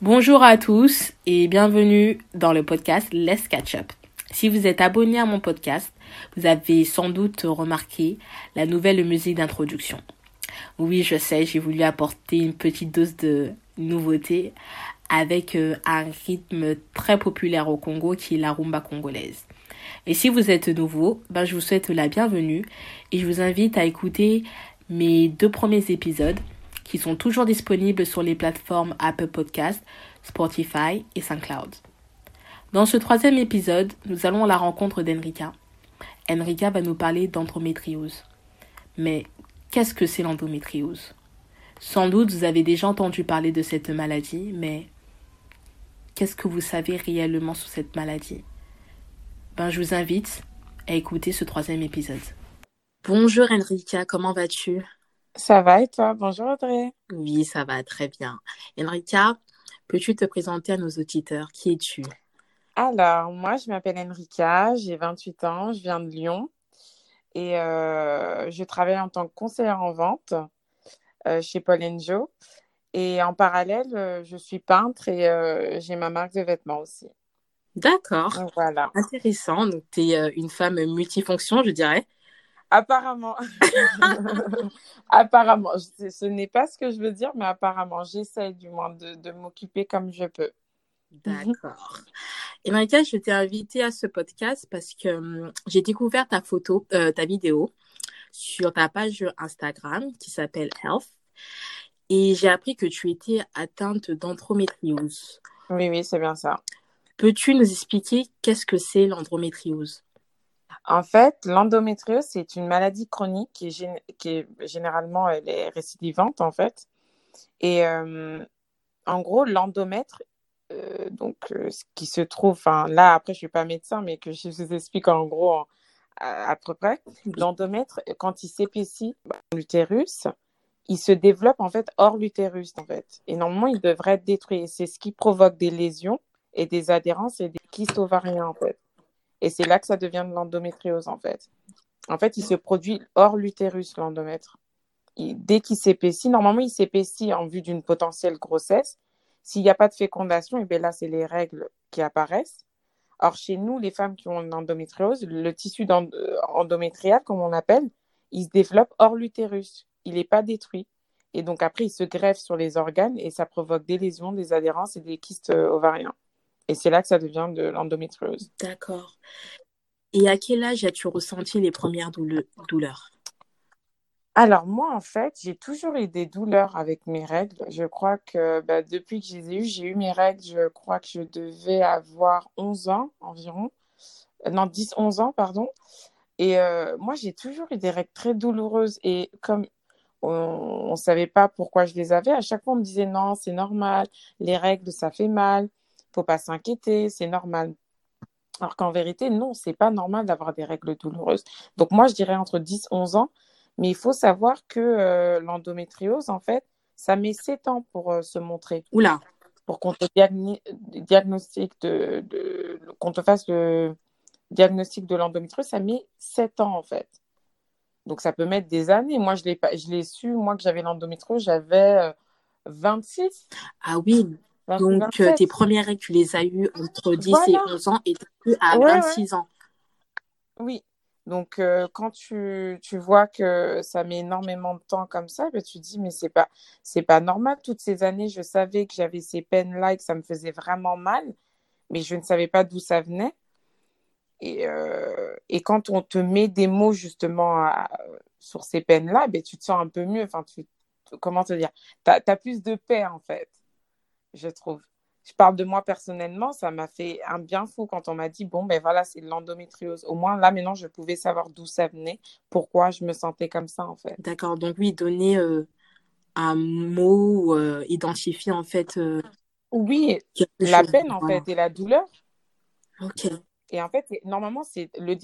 Bonjour à tous et bienvenue dans le podcast Let's Catch Up. Si vous êtes abonné à mon podcast, vous avez sans doute remarqué la nouvelle musique d'introduction. Oui, je sais, j'ai voulu apporter une petite dose de nouveauté avec euh, un rythme très populaire au Congo qui est la rumba congolaise. Et si vous êtes nouveau, ben je vous souhaite la bienvenue et je vous invite à écouter mes deux premiers épisodes qui sont toujours disponibles sur les plateformes Apple Podcast, Spotify et SoundCloud. Dans ce troisième épisode, nous allons à la rencontre d'Enrika. Enrika va nous parler d'endométriose. Mais qu'est-ce que c'est l'endométriose? Sans doute vous avez déjà entendu parler de cette maladie, mais qu'est-ce que vous savez réellement sur cette maladie? Ben je vous invite à écouter ce troisième épisode. Bonjour Enrika, comment vas-tu? Ça va et toi? Bonjour Audrey. Oui, ça va très bien. Enrika, peux-tu te présenter à nos auditeurs? Qui es-tu? Alors, moi, je m'appelle Enrika, j'ai 28 ans, je viens de Lyon et euh, je travaille en tant que conseillère en vente euh, chez Paul Joe. Et en parallèle, euh, je suis peintre et j'ai ma marque de vêtements aussi. D'accord. Voilà. Intéressant. Donc, tu es une femme multifonction, je dirais. Apparemment. apparemment. Ce n'est pas ce que je veux dire, mais apparemment, j'essaie du moins de, m'occuper comme je peux. D'accord. Et Marika, je t'ai invitée à ce podcast parce que hum, j'ai découvert ta photo, euh, ta vidéo sur ta page Instagram qui s'appelle Health. Et j'ai appris que tu étais atteinte d'endométriose. Oui, oui, c'est bien ça. Peux-tu nous expliquer qu'est-ce que c'est l'endométriose? En fait, l'endométriose, c'est une maladie chronique qui est, généralement elle est récidivante en fait. Et euh, en gros, l'endomètre, donc euh, ce qui se trouve, là après je suis pas médecin, mais que je vous explique en gros à, peu près, l'endomètre quand il s'épaissit l'utérus, il se développe en fait hors l'utérus en fait. Et normalement, il devrait être détruit. C'est ce qui provoque des lésions et des adhérences et des kystes ovariens en fait. Et c'est là que ça devient de l'endométriose, en fait. En fait, il se produit hors l'utérus, l'endomètre. Dès qu'il s'épaissit, normalement, il s'épaissit en vue d'une potentielle grossesse. S'il n'y a pas de fécondation, et eh bien là, c'est les règles qui apparaissent. Or, chez nous, les femmes qui ont une endométriose, le tissu euh, endométrial, comme on l'appelle, il se développe hors l'utérus. Il n'est pas détruit. Et donc, après, il se greffe sur les organes et ça provoque des lésions, des adhérences et des kystes euh, ovariens. Et c'est là que ça devient de l'endométriose. D'accord. Et à quel âge as-tu ressenti les premières douleurs? Alors moi, en fait, j'ai toujours eu des douleurs avec mes règles. Je crois que bah, depuis que je les ai eues, j'ai eu mes règles, je crois que je devais avoir 11 ans environ. Euh, non, 10, 11 ans, pardon. Et euh, moi, j'ai toujours eu des règles très douloureuses. Et comme on ne savait pas pourquoi je les avais, à chaque fois, on me disait non, c'est normal, les règles, ça fait mal faut pas s'inquiéter, c'est normal. Alors qu'en vérité, non, c'est pas normal d'avoir des règles douloureuses. Donc moi, je dirais entre 10 et 11 ans, mais il faut savoir que euh, l'endométriose, en fait, ça met 7 ans pour euh, se montrer. Oula. Pour qu'on te diagnostique de, qu'on te fasse le diagnostic de l'endométriose, ça met 7 ans en fait. Donc ça peut mettre des années. Moi, je l'ai je l'ai su, moi que j'avais l'endométriose, j'avais 26. Euh, ah oui, donc, tes premières règles, tu les as eues entre 10 et 11 ans et tu à 26 ans. Oui. Donc, euh, quand tu, tu, vois que ça met énormément de temps comme ça, ben, tu te dis, mais c'est pas, c'est pas normal. Toutes ces années, je savais que j'avais ces peines-là et que ça me faisait vraiment mal, mais je ne savais pas d'où ça venait. Et, euh, et, quand on te met des mots justement sur ces peines-là, ben, tu te sens un peu mieux. Enfin, tu, comment te dire? Tu as, plus de paix en fait je trouve. Je parle de moi personnellement, ça m'a fait un bien fou quand on m'a dit bon, ben voilà, c'est l'endométriose. Au moins, là, maintenant, je pouvais savoir d'où ça venait, pourquoi je me sentais comme ça, en fait. D'accord. Donc, oui, donner euh, un mot, euh, identifier, en fait. Euh, oui, la peine, en fait, et la douleur. Ok. Et en fait, normalement, c'est le,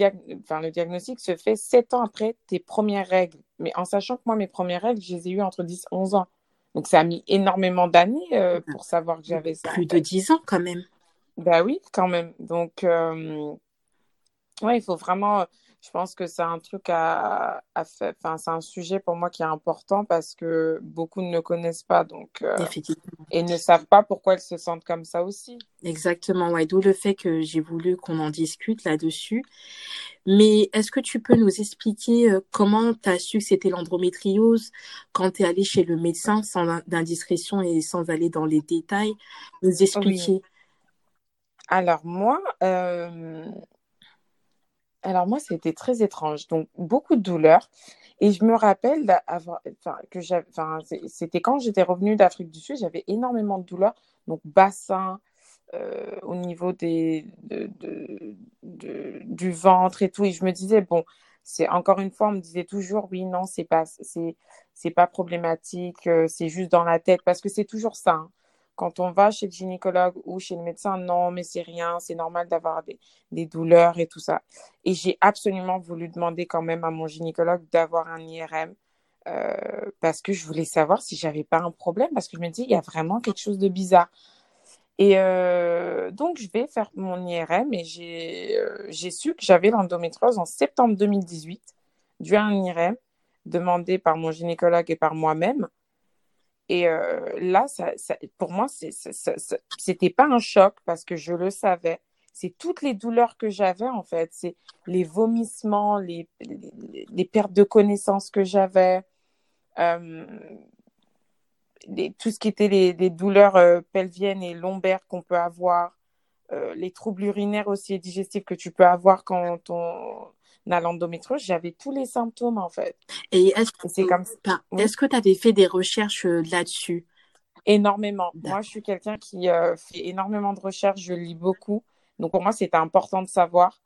enfin, le diagnostic se fait sept ans après tes premières règles. Mais en sachant que moi, mes premières règles, je les ai eues entre 10 et 11 ans. Donc, ça a mis énormément d'années euh, pour savoir que j'avais ça. Plus de 10 ans quand même. Bah oui, quand même. Donc, euh, ouais, il faut vraiment je pense que c'est un truc à, à faire. Enfin, c'est un sujet pour moi qui est important parce que beaucoup ne le connaissent pas, donc euh, et ne savent pas pourquoi elles se sentent comme ça aussi. Exactement, ouais. D'où le fait que j'ai voulu qu'on en discute là-dessus. Mais est-ce que tu peux nous expliquer euh, comment tu as su que c'était l'endométriose quand tu es allé chez le médecin sans indiscrétion et sans aller dans les détails, nous expliquer. Alors moi, euh, alors moi, c'était très étrange. Donc, beaucoup de douleurs. Et je me rappelle que j'avais, enfin, c'était quand j'étais revenue d'Afrique du Sud, j'avais énormément de douleurs. Donc, bassin, euh, au niveau des, du ventre et tout. Et je me disais, bon, c'est encore une fois, on me disait toujours, oui, non, c'est pas, c'est, c'est pas problématique, euh, c'est juste dans la tête, parce que c'est toujours ça. Hein. Quand on va chez le gynécologue ou chez le médecin, non, mais c'est rien, c'est normal d'avoir des, douleurs et tout ça. Et j'ai absolument voulu demander quand même à mon gynécologue d'avoir un IRM euh, parce que je voulais savoir si j'avais pas un problème, parce que je me dis, il y a vraiment quelque chose de bizarre. Et euh, donc, je vais faire mon IRM et j'ai euh, j'ai su que j'avais l'endométriose en septembre 2018, dû à un IRM demandé par mon gynécologue et par moi-même. Et euh, là, ça, pour moi, c'était pas un choc parce que je le savais. C'est toutes les douleurs que j'avais, en fait. C'est les vomissements, les, les, pertes de connaissance que j'avais, euh, tout ce qui était les, douleurs euh, pelviennes et lombaires qu'on peut avoir, les troubles urinaires aussi et digestifs que tu peux avoir quand on, a l'endométriose, j'avais tous les symptômes en fait. Et est-ce que comme est-ce que tu avais fait des recherches euh, là-dessus? Énormément. Moi, je suis quelqu'un qui euh, fait énormément de recherches, je lis beaucoup. Donc pour moi, c'était important de savoir,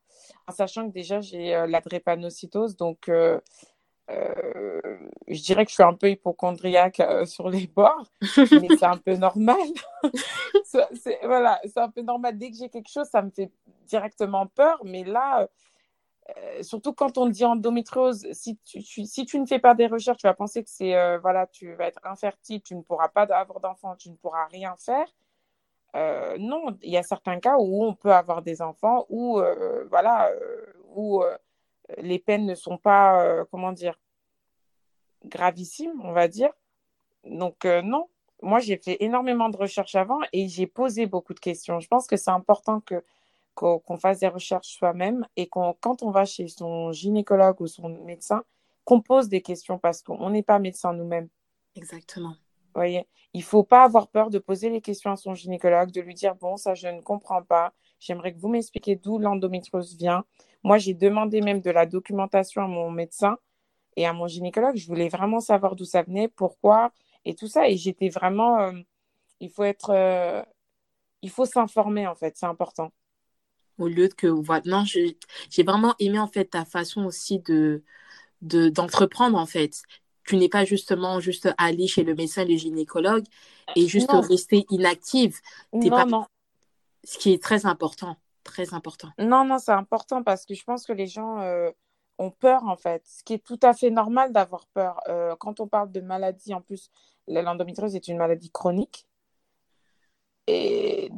en sachant que déjà j'ai euh, la drépanocytose, donc je dirais que je suis un peu hypochondriaque sur les bords, mais c'est un peu normal. c'est, voilà, c'est un peu normal. Dès que j'ai quelque chose, ça me fait directement peur, mais là, euh, surtout quand on dit endométriose, si tu, si tu ne fais pas des recherches, tu vas penser que c'est, euh, voilà, tu vas être infertile, tu ne pourras pas avoir d'enfants, tu ne pourras rien faire. Euh, non, il y a certains cas où on peut avoir des enfants, où, voilà, où les peines ne sont pas, comment dire, gravissimes, on va dire. Donc, non, moi, j'ai fait énormément de recherches avant et j'ai posé beaucoup de questions. Je pense que c'est important que qu'on fasse des recherches soi-même et qu'on, quand on va chez son gynécologue ou son médecin, qu'on pose des questions parce qu'on n'est pas médecin nous-mêmes. Exactement. voyez, il faut pas avoir peur de poser les questions à son gynécologue, de lui dire bon ça je ne comprends pas, j'aimerais que vous m'expliquiez d'où l'endométriose vient. Moi j'ai demandé même de la documentation à mon médecin et à mon gynécologue, je voulais vraiment savoir d'où ça venait, pourquoi et tout ça et j'étais vraiment, euh, il faut être, euh, il faut s'informer en fait, c'est important au lieu que voilà non j'ai vraiment aimé en fait ta façon aussi de d'entreprendre en fait. Tu n'es pas justement juste aller chez le médecin le gynécologue et juste rester inactive. Non, pas... non. ce qui est très important très important. Non non c'est important parce que je pense que les gens euh, ont peur en fait. Ce qui est tout à fait normal d'avoir peur. Euh, quand on parle de maladie en plus l'endométriose est une maladie chronique et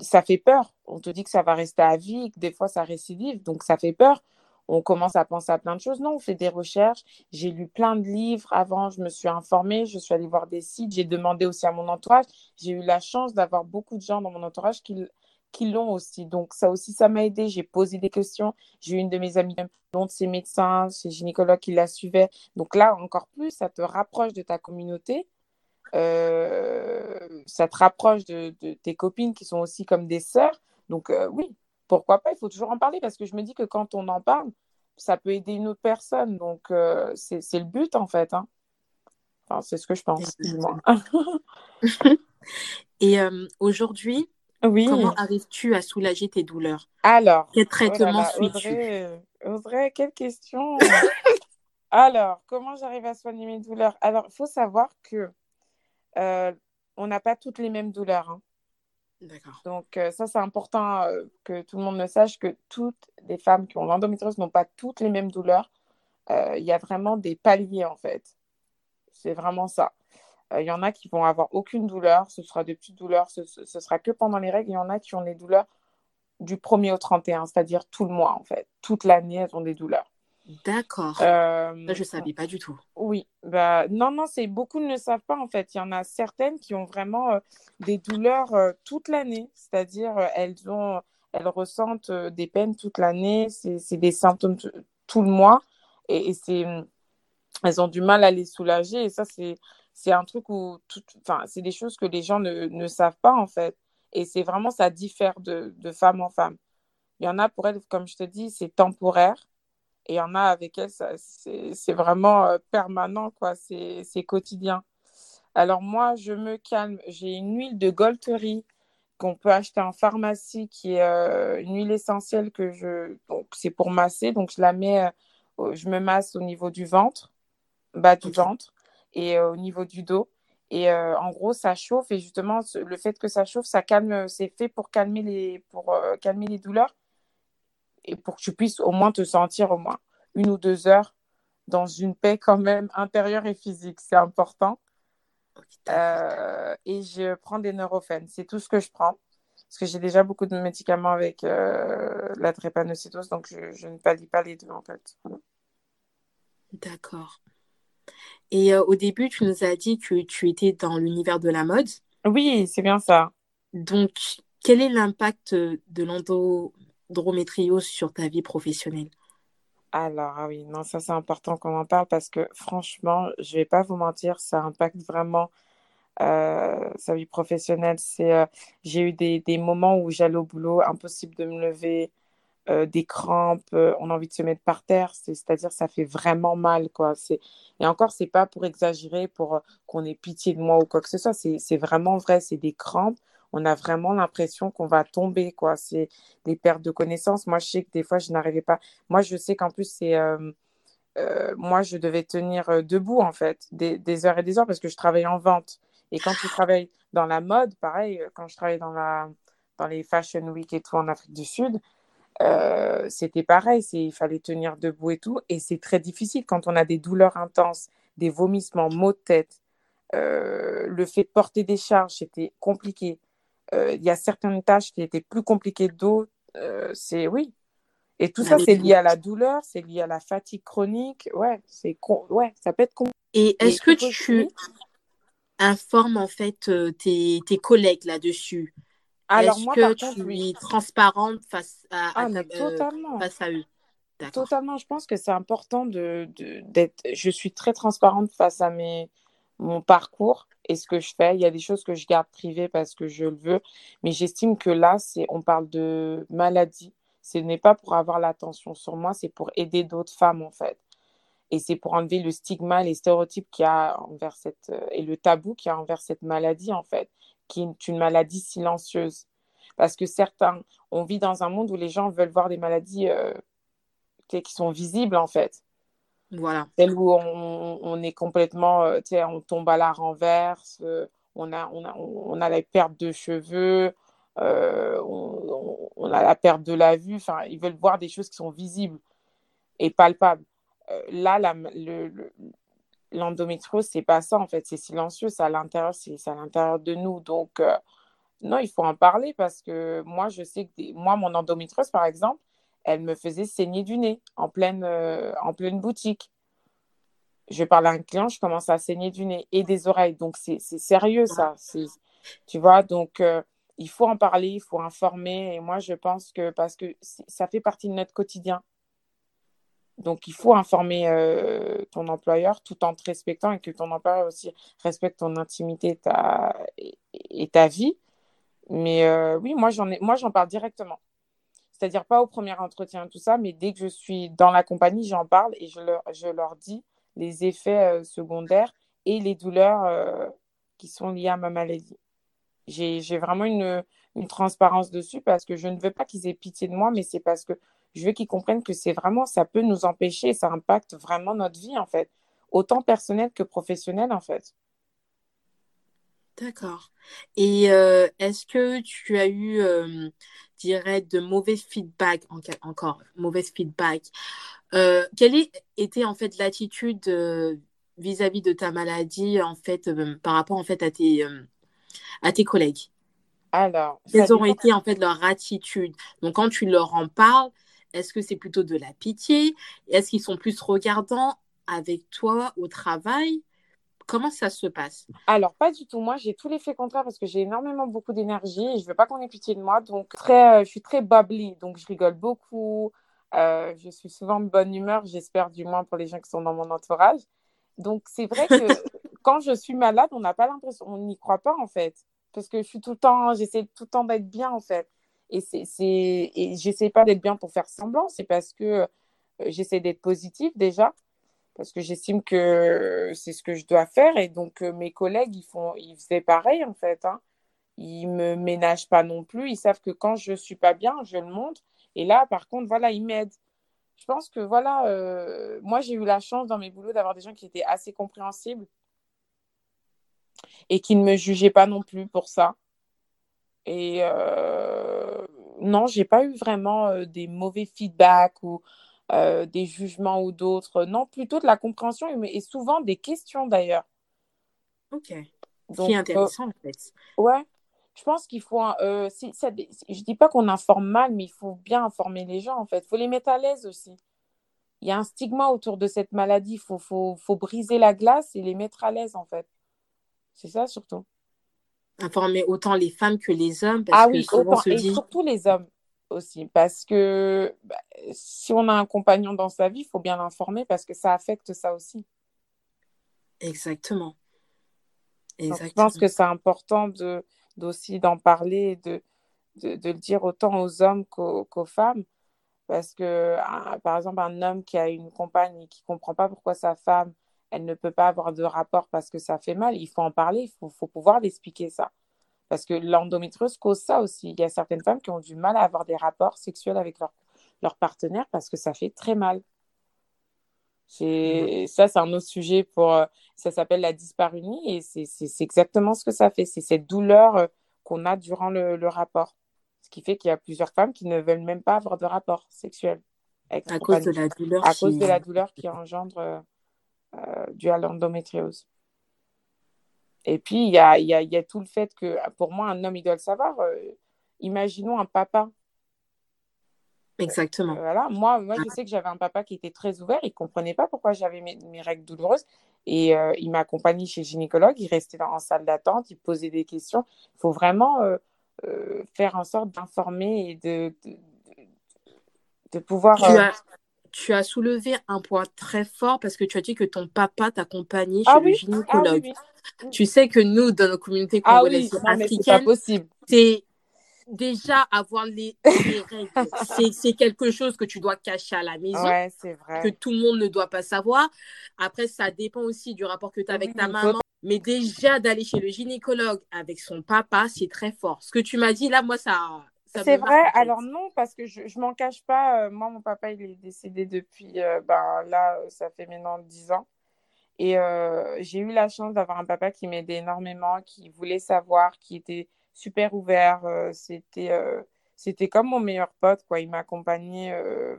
ça fait peur. On te dit que ça va rester à vie, que des fois ça récidive, donc ça fait peur. On commence à penser à plein de choses. Non, on fait des recherches. J'ai lu plein de livres avant, je me suis informée, je suis allée voir des sites, j'ai demandé aussi à mon entourage. J'ai eu la chance d'avoir beaucoup de gens dans mon entourage qui, qui l'ont aussi. Donc ça aussi, ça m'a aidé. J'ai posé des questions. J'ai eu une de mes amies, dont ses médecins, ses gynécologues qui la suivaient. Donc là, encore plus, ça te rapproche de ta communauté. Euh, ça te rapproche de, tes copines qui sont aussi comme des sœurs. Donc euh, oui, pourquoi pas, il faut toujours en parler parce que je me dis que quand on en parle, ça peut aider une autre personne. Donc euh, c'est le but en fait. Hein. Enfin, c'est ce que je pense. Et aujourd'hui, oui. comment arrives-tu à soulager tes douleurs? Alors, quel traitement oh suis-tu? Audrey, quelle question Alors, comment j'arrive à soigner mes douleurs? Alors, il faut savoir que euh, on n'a pas toutes les mêmes douleurs. Hein. D'accord. Donc, euh, ça, c'est important euh, que tout le monde le sache que toutes les femmes qui ont l'endométriose n'ont pas toutes les mêmes douleurs. Il y a vraiment des paliers, en fait. C'est vraiment ça. Il y en a qui vont avoir aucune douleur, ce sera des petites douleurs, ce, ce, sera que pendant les règles. Il y en a qui ont des douleurs du 1er au 31, c'est-à-dire tout le mois, en fait. Toute l'année, elles ont des douleurs. D'accord. Euh, je ne savais pas du tout. Oui, bah, non, non, c'est beaucoup ne le savent pas en fait. Il y en a certaines qui ont vraiment euh, des douleurs euh, toute l'année, c'est-à-dire elles ont, elles ressentent des peines toute l'année, c'est des symptômes tout le mois et, c'est, elles ont du mal à les soulager et ça c'est c'est un truc où, enfin, c'est des choses que les gens ne, ne savent pas en fait et c'est vraiment ça diffère de, de femme en femme. Il y en a pour elles, comme je te dis, c'est temporaire et il y en a avec elles, c'est vraiment euh, permanent, quoi. C'est quotidien. Alors moi, je me calme. J'ai une huile de Golterie qu'on peut acheter en pharmacie, qui est euh, une huile essentielle que je... Donc, c'est pour masser. Donc, je la mets... Euh, je me masse au niveau du ventre, bas du ventre, et au niveau du dos. Et en gros, ça chauffe. Et justement, le fait que ça chauffe, ça calme... C'est fait pour calmer les, pour, calmer les douleurs et pour que tu puisses au moins te sentir au moins une ou deux heures dans une paix quand même intérieure et physique. C'est important. Euh, et je prends des neurophènes. C'est tout ce que je prends. Parce que j'ai déjà beaucoup de médicaments avec euh, la drépanocytose, donc je, je, ne pallie pas les deux en fait. D'accord. Et euh, au début, tu nous as dit que tu étais dans l'univers de la mode. Oui, c'est bien ça. Donc, quel est l'impact de l'endo Drométriose sur ta vie professionnelle Alors, ah oui, non, ça c'est important qu'on en parle parce que franchement, je vais pas vous mentir, ça impacte vraiment euh, sa vie professionnelle. C'est, euh, j'ai eu des, des, moments où j'allais au boulot, impossible de me lever, euh, des crampes, on a envie de se mettre par terre, c'est-à-dire ça fait vraiment mal, quoi. C'est, et encore, c'est pas pour exagérer, pour qu'on ait pitié de moi ou quoi que ce soit, c'est vraiment vrai, c'est des crampes on a vraiment l'impression qu'on va tomber, quoi. C'est des pertes de connaissances. Moi, je sais que des fois, je n'arrivais pas. Moi, je sais qu'en plus, c'est. Euh, euh, moi, je devais tenir euh, debout, en fait, des, heures et des heures parce que je travaillais en vente. Et quand tu travailles dans la mode, pareil, quand je travaillais dans, la, dans les Fashion Week et tout en Afrique du Sud, c'était pareil, il fallait tenir debout et tout. Et c'est très difficile quand on a des douleurs intenses, des vomissements, maux de tête. le fait de porter des charges, c'était compliqué. Euh, il y a certaines tâches qui étaient plus compliquées d'autres. Euh, c'est oui. Et tout ça, c'est lié à la douleur, c'est lié à la fatigue chronique. Ouais, c'est ouais, ça peut être compliqué. Et est-ce que tu informes en fait euh, tes, tes collègues là-dessus? Est-ce que tu es transparente face à, ah, totalement. face à eux? Totalement. Je pense que c'est important de, d'être. Je suis très transparente face à mes mon parcours et ce que je fais. Il y a des choses que je garde privées parce que je le veux, mais j'estime que là, c'est, on parle de maladie. Ce n'est pas pour avoir l'attention sur moi, c'est pour aider d'autres femmes en fait. Et c'est pour enlever le stigma, les stéréotypes qu'il y a envers cette, euh, et le tabou qu'il y a envers cette maladie en fait, qui est une maladie silencieuse. Parce que certains, on vit dans un monde où les gens veulent voir des maladies euh, qui sont visibles en fait. Voilà. Celle où on, est complètement, euh, tu sais, on tombe à la renverse, euh, on, a, on, a, on a la perte de cheveux, euh, on, a la perte de la vue. Enfin, ils veulent voir des choses qui sont visibles et palpables. là, la, le, l'endométriose, c'est pas ça en fait, c'est silencieux, c'est à l'intérieur, c'est, à l'intérieur de nous. Donc, non, il faut en parler parce que moi, je sais que moi, mon endométriose, par exemple, elle me faisait saigner du nez en pleine, euh, en pleine boutique. Je parle à un client, je commence à saigner du nez et des oreilles. Donc, c'est sérieux, ça. Tu vois, donc, euh, il faut en parler, il faut informer. Et moi, je pense que parce que ça fait partie de notre quotidien. Donc, il faut informer euh, ton employeur tout en te respectant et que ton employeur aussi respecte ton intimité ta, et, ta vie. Mais oui, moi, j'en parle directement. C'est-à-dire pas au premier entretien, tout ça, mais dès que je suis dans la compagnie, j'en parle et je leur, dis les effets euh, secondaires et les douleurs euh, qui sont liées à ma maladie. J'ai vraiment une, une, transparence dessus parce que je ne veux pas qu'ils aient pitié de moi, mais c'est parce que je veux qu'ils comprennent que c'est vraiment, ça peut nous empêcher, ça impacte vraiment notre vie en fait, autant personnelle que professionnelle en fait. D'accord. Et euh, est-ce que tu as eu, euh, dirais, de mauvais feedback, en- encore, mauvais feedback? Euh, quelle est- était en fait l'attitude euh, vis-à-vis de ta maladie, en fait, par rapport en fait à tes, à tes collègues? Alors, Quelles ont été en fait leur attitude? Donc, quand tu leur en parles, est-ce que c'est plutôt de la pitié? Est-ce qu'ils sont plus regardants avec toi au travail? Comment ça se passe? Alors, pas du tout. Moi, j'ai tout l'effet contraire parce que j'ai énormément beaucoup d'énergie et je veux pas qu'on ait pitié de moi. Donc, très, euh, je suis très bubbly. Donc, je rigole beaucoup. Euh, je suis souvent de bonne humeur, j'espère du moins pour les gens qui sont dans mon entourage. Donc, c'est vrai que quand je suis malade, on n'a pas l'impression, on n'y croit pas en fait. Parce que je suis tout le temps, j'essaie tout le temps d'être bien en fait. Et c'est, c'est, et j'essaie pas d'être bien pour faire semblant, c'est parce que euh, j'essaie d'être positive déjà parce que j'estime que c'est ce que je dois faire. Et donc, euh, mes collègues, ils font, ils faisaient pareil, en fait. Hein. Ils me ménagent pas non plus. Ils savent que quand je suis pas bien, je le montre. Et là, par contre, voilà, ils m'aident. Je pense que, voilà, euh, moi, j'ai eu la chance dans mes boulots d'avoir des gens qui étaient assez compréhensibles et qui ne me jugeaient pas non plus pour ça. Et euh, non, j'ai pas eu vraiment euh, des mauvais feedbacks ou euh, des jugements ou d'autres. Non, plutôt de la compréhension et, souvent des questions d'ailleurs. Ok. Qui Donc, est euh, intéressant en fait. ouais, je pense qu'il faut. euh, si- ça- je dis pas qu'on informe mal, mais il faut bien informer les gens en fait. Il faut les mettre à l'aise aussi. Il y a un stigma autour de cette maladie. Il faut, faut, faut briser la glace et les mettre à l'aise en fait. C'est ça surtout. Informer autant les femmes que les hommes parce Ah que oui, souvent on autant. se Et surtout les hommes aussi. Parce que bah, si on a un compagnon dans sa vie, il faut bien l'informer parce que ça affecte ça aussi. exactement. Donc, je pense que c'est important de, d'aussi d'en parler, de, de, de le dire autant aux hommes qu'aux, femmes. Parce que, un- par exemple, un homme qui a une compagne et qui ne comprend pas pourquoi sa femme, elle ne peut pas avoir de rapport parce que ça fait mal, il faut en parler, il faut, faut pouvoir l'expliquer ça. Parce que l'endométriose cause ça aussi. Il y a certaines femmes qui ont du mal à avoir des rapports sexuels avec leur, leur partenaire parce que ça fait très mal. Ça, c'est un autre sujet pour, euh, ça s'appelle la dysparunie et c'est, exactement ce que ça fait. C'est cette douleur euh, qu'on a durant le, le rapport. Ce qui fait qu'il y a plusieurs femmes qui ne veulent même pas avoir de rapport sexuel À cause de la douleur à cause qui... de la douleur qui engendre euh, euh, due à l'endométriose. Et puis, il y a, y a, il y a tout le fait que, pour moi, un homme, il doit le savoir. Euh, imaginons un papa. Exactement. Voilà. Moi, moi, je sais que j'avais un papa qui était très ouvert. Il ne comprenait pas pourquoi j'avais mes, mes règles douloureuses. Et euh, il m'accompagnait chez le gynécologue. Il restait dans, en salle d'attente. Il posait des questions. Il faut vraiment euh, euh, faire en sorte d'informer et de, de, de, de pouvoir. Tu euh, as, tu as soulevé un point très fort parce que tu as dit que ton papa t'accompagnait chez Ah le oui, ah oui, gynécologue. oui. Tu sais que nous, dans nos communautés Ah oui, congolaises africaines, c'est déjà avoir les, les règles. C'est, quelque chose que tu dois cacher à la maison, Ouais, c'est que vrai. tout le monde ne doit pas savoir. Après, ça dépend aussi du rapport que tu as avec Oui, ta maman. Mais déjà, d'aller chez le gynécologue avec son papa, c'est très fort. Ce que tu m'as dit là, moi, ça, ça C'est marque, vrai, alors non, parce que je, je m'en cache pas. euh, moi, mon papa, il est décédé depuis, euh, ben là, ça fait maintenant 10 ans. Et euh, j'ai eu la chance d'avoir un papa qui m'aidait énormément, qui voulait savoir, qui était super ouvert. euh, c'était, euh, c'était comme mon meilleur pote, quoi. Il m'accompagnait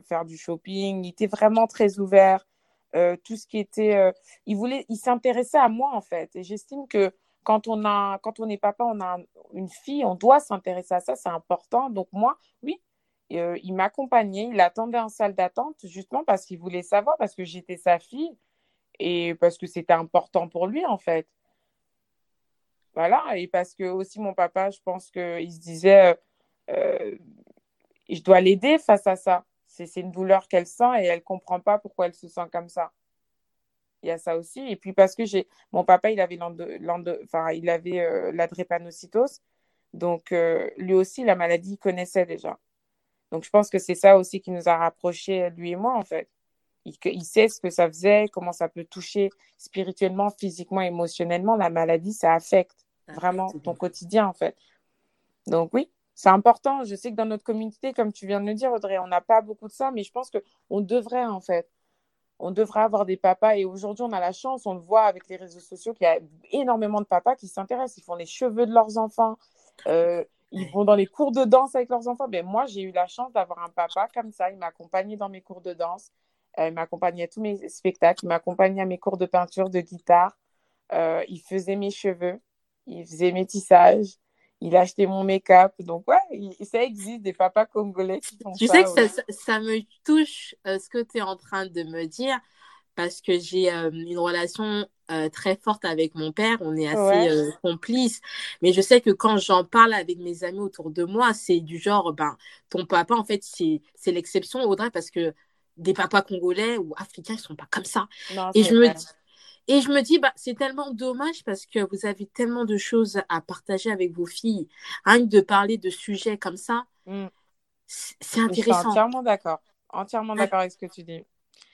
faire du shopping. Il était vraiment très ouvert. Tout ce qui était, il voulait, il s'intéressait à moi en fait. Et j'estime que quand on a, quand on est papa, on a un- une fille, on doit s'intéresser à ça, c'est important. Donc moi, oui, il m'accompagnait, il attendait en salle d'attente justement parce qu'il voulait savoir, parce que j'étais sa fille et parce que c'était important pour lui en fait. Voilà, et parce que aussi mon papa, je pense qu'il se disait, euh, euh, je dois l'aider face à ça. C'est une douleur qu'elle sent et elle comprend pas pourquoi elle se sent comme ça. Il y a ça aussi. Et puis parce que mon papa, il avait enfin, il avait euh, la drépanocytose. Donc lui aussi, la maladie, il connaissait déjà. Donc je pense que c'est ça aussi qui nous a rapprochés, lui et moi, en fait. Il, sait ce que ça faisait, comment ça peut toucher spirituellement, physiquement, émotionnellement. La maladie, ça affecte vraiment ton quotidien, en fait. Donc oui, c'est important. Je sais que dans notre communauté, comme tu viens de le dire, Audrey, on n'a pas beaucoup de ça, mais je pense qu'on devrait, en fait. on devrait avoir des papas. Et aujourd'hui, on a la chance, on le voit avec les réseaux sociaux, qu'il y a énormément de papas qui s'intéressent. Ils font les cheveux de leurs enfants. Euh, ils vont dans les cours de danse avec leurs enfants. Mais moi, j'ai eu la chance d'avoir un papa comme ça. Il m'accompagnait dans mes cours de danse. Euh, il m'accompagnait à tous mes spectacles. Il m'accompagnait à mes cours de peinture, de guitare. Euh, il faisait mes cheveux. Il faisait mes tissages. Il achetait mon make-up. Donc, ouais, ça existe des papas congolais qui font tu ça. Tu sais que ça, me touche ce que tu es en train de me dire parce que j'ai une relation euh, très forte avec mon père, on est assez euh, complices. Mais je sais que quand j'en parle avec mes amis autour de moi, c'est du genre, ben, ton papa, en fait, c'est l'exception, Audrey, parce que des papas congolais ou africains, ils sont pas comme ça. et, je me dis, et je me dis, bah, c'est tellement dommage parce que vous avez tellement de choses à partager avec vos filles. Rien que de parler de sujets comme ça, mm. c'est intéressant. Je suis entièrement d'accord. Entièrement d'accord avec ce que tu dis.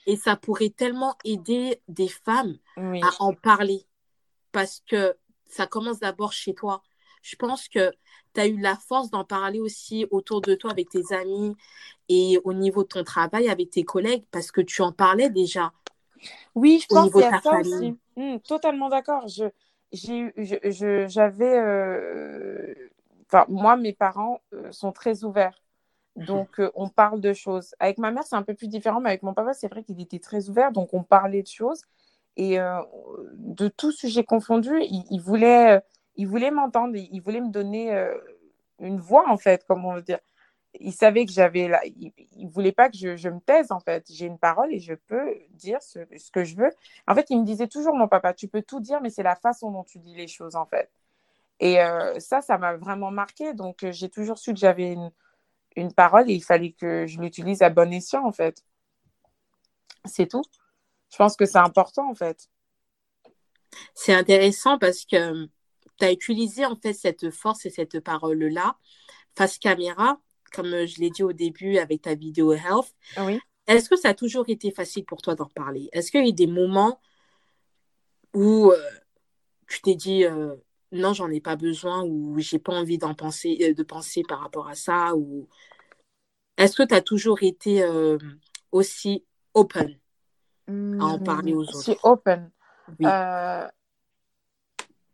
Et ça pourrait tellement aider des femmes à en parler parce que ça commence d'abord chez toi. Je pense que tu as eu la force d'en parler aussi autour de toi avec tes amis et au niveau de ton travail avec tes collègues parce que tu en parlais déjà. Oui, je pense qu'il y a ça aussi. Hmm, totalement d'accord. Je, j'avais, euh, enfin, moi, mes parents euh, sont très ouverts. Donc, euh, on parle de choses. Avec ma mère, c'est un peu plus différent, mais avec mon papa, c'est vrai qu'il était très ouvert. Donc, on parlait de choses. Et euh, de tout sujet confondu, il, voulait, il voulait m'entendre. Il voulait me donner une voix, en fait, comme on veut dire. Il savait que j'avais là. Il, ne voulait pas que je, me taise, en fait. J'ai une parole et je peux dire ce, ce, que je veux. En fait, il me disait toujours, mon papa, tu peux tout dire, mais c'est la façon dont tu dis les choses, en fait. Et ça, ça m'a vraiment marqué. Donc, j'ai toujours su que j'avais une une parole et il fallait que je l'utilise à bon escient, en fait. C'est tout. Je pense que c'est important, en fait. C'est intéressant parce que tu as utilisé, en fait, cette force et cette parole-là face caméra, comme je l'ai dit au début avec ta vidéo Health. Oui. Est-ce que ça a toujours été facile pour toi d'en parler Est-ce qu'il y a eu des moments où euh, tu t'es dit euh, non, j'en ai pas besoin ou j'ai pas envie d'en penser, euh, de penser par rapport à ça ou est-ce que tu as toujours été euh, aussi open à en parler aux autres? Aussi open. Euh,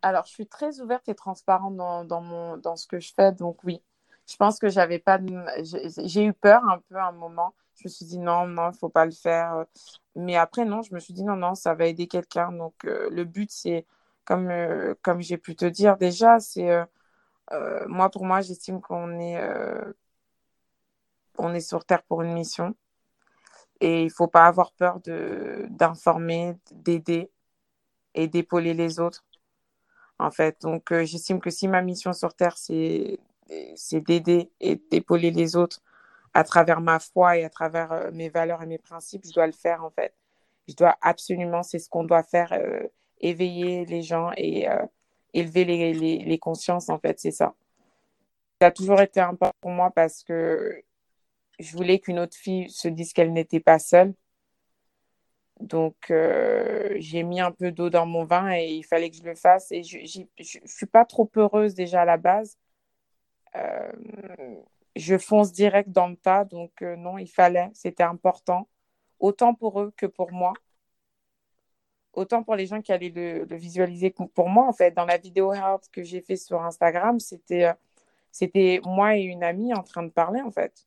alors, je suis très ouverte et transparente dans, dans, mon, dans ce que je fais, donc oui. Je pense que j'avais pas j'ai eu peur un peu à un moment. Je me suis dit non, non, il faut pas le faire. Mais après, non, je me suis dit non, non, ça va aider quelqu'un. Donc, le but, c'est comme, euh, comme j'ai pu te dire déjà, c'est euh, euh, moi pour moi, j'estime qu'on est, on est sur Terre pour une mission. Et il ne faut pas avoir peur d'informer, d'aider et d'épauler les autres. En fait, donc j'estime que si ma mission sur Terre, c'est d'aider et d'épauler les autres à travers ma foi et à travers mes valeurs et mes principes, je dois le faire en fait. Je dois absolument, c'est ce qu'on doit faire éveiller les gens et euh, élever les, les, consciences, en fait, c'est ça. Ça a toujours été important pour moi parce que je voulais qu'une autre fille se dise qu'elle n'était pas seule. Donc, euh, j'ai mis un peu d'eau dans mon vin et il fallait que je le fasse. Et je ne suis pas trop heureuse déjà à la base. Euh, je fonce direct dans le tas. Donc, non, il fallait, c'était important, autant pour eux que pour moi autant pour les gens qui allaient le, visualiser que pour moi, en fait, dans la vidéo health que j'ai fait sur Instagram, c'était, euh, moi et une amie en train de parler, en fait.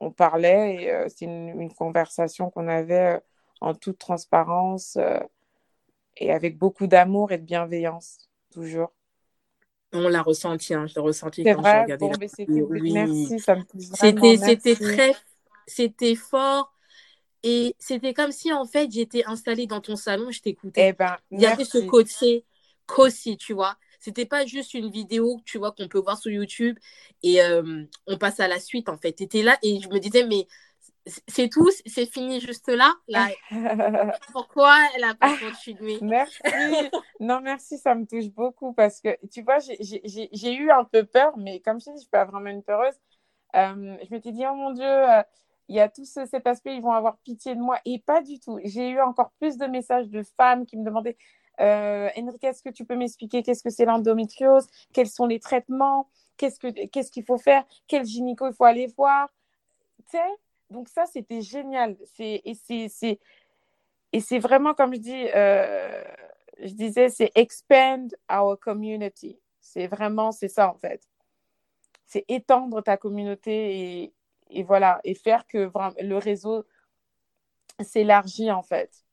On parlait et euh, c'est une, conversation qu'on avait euh, en toute transparence et avec beaucoup d'amour et de bienveillance, toujours. On l'a ressenti, hein, je l'ai ressenti quand j'ai regardé bon, la... Merci, ça me C'était, c'était très, c'était fort et c'était comme si, en fait, j'étais installée dans ton salon, je t'écoutais. Eh ben, Il y avait ce côté cosy, tu vois. C'était pas juste une vidéo, tu vois, qu'on peut voir sur YouTube et euh, on passe à la suite, en fait. Tu étais là et je me disais, mais c'est tout, c'est fini juste là. là. Pourquoi elle a pas continué? Merci. non, merci, ça me touche beaucoup parce que, tu vois, j'ai eu un peu peur, mais comme je dis, je suis pas vraiment une peureuse. Euh, je m'étais dit, oh mon Dieu, euh, il y a tout cet aspect, ils vont avoir pitié de moi. Et pas du tout. J'ai eu encore plus de messages de femmes qui me demandaient euh, Enrique, est-ce que tu peux m'expliquer qu'est-ce que c'est l'endométriose? Quels sont les traitements? Qu'est-ce qu'il faut faire? Quel gynéco il faut aller voir? Donc ça, c'était génial. Et c'est et c'est vraiment, comme je dis, euh, je disais, c'est expand our community. C'est vraiment, c'est ça en fait. C'est étendre ta communauté et, et voilà, et faire que le réseau s'élargit en fait.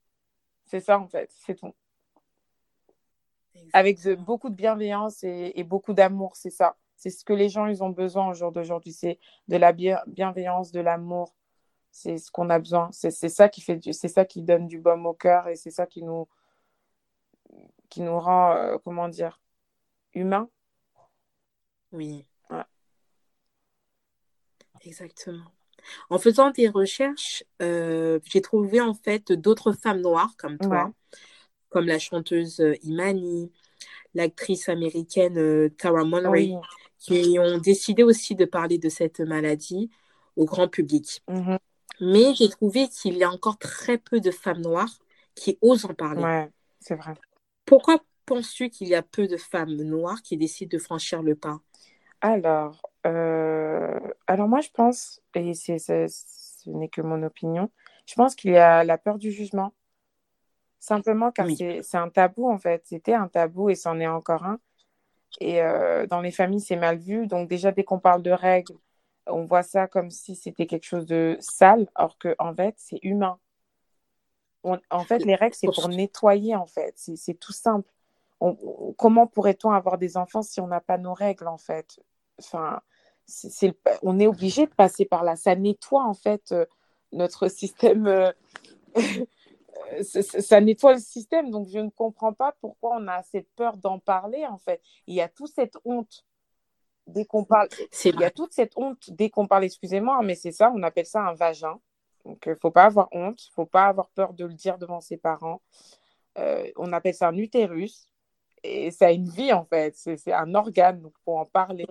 C'est ça en fait, c'est tout. Avec beaucoup de bienveillance et, et beaucoup d'amour, c'est ça. C'est ce que les gens ils ont besoin au jour d'aujourd'hui, c'est de la bienveillance, de l'amour. C'est ce qu'on a besoin. C'est ça qui fait, c'est ça qui donne du baume au cœur et c'est ça qui nous, qui nous rend, euh, comment dire, humains. Oui. Exactement. En faisant des recherches, euh, j'ai trouvé en fait d'autres femmes noires comme toi, comme la chanteuse euh, Imani, l'actrice américaine Tara Monroe, qui ont décidé aussi de parler de cette maladie au grand public. Mm-hmm. Mais j'ai trouvé qu'il y a encore très peu de femmes noires qui osent en parler. Ouais, c'est vrai. Pourquoi penses-tu qu'il y a peu de femmes noires qui décident de franchir le pas? Alors, euh, alors moi je pense, et c'est, ce n'est que mon opinion, je pense qu'il y a la peur du jugement. Simplement car c'est, c'est un tabou en fait. C'était un tabou et c'en est encore un. Et euh, dans les familles, c'est mal vu. Donc déjà, dès qu'on parle de règles, on voit ça comme si c'était quelque chose de sale, alors qu'en fait, c'est humain. en fait, les règles, c'est pour nettoyer, en fait. C'est tout simple. comment pourrait-on avoir des enfants si on n'a pas nos règles, en fait? Enfin, on est obligé de passer par là. Ça nettoie, en fait, euh, notre système. Euh, ça nettoie le système. Donc, je ne comprends pas pourquoi on a cette peur d'en parler, en fait. Il y a toute cette honte dès qu'on parle. Il y a toute cette honte dès qu'on parle, excusez-moi, mais c'est ça, on appelle ça un vagin. Donc, il ne faut pas avoir honte, il ne faut pas avoir peur de le dire devant ses parents. Euh, on appelle ça un utérus. Et ça a une vie, en fait. C'est un organe, donc il faut en parler.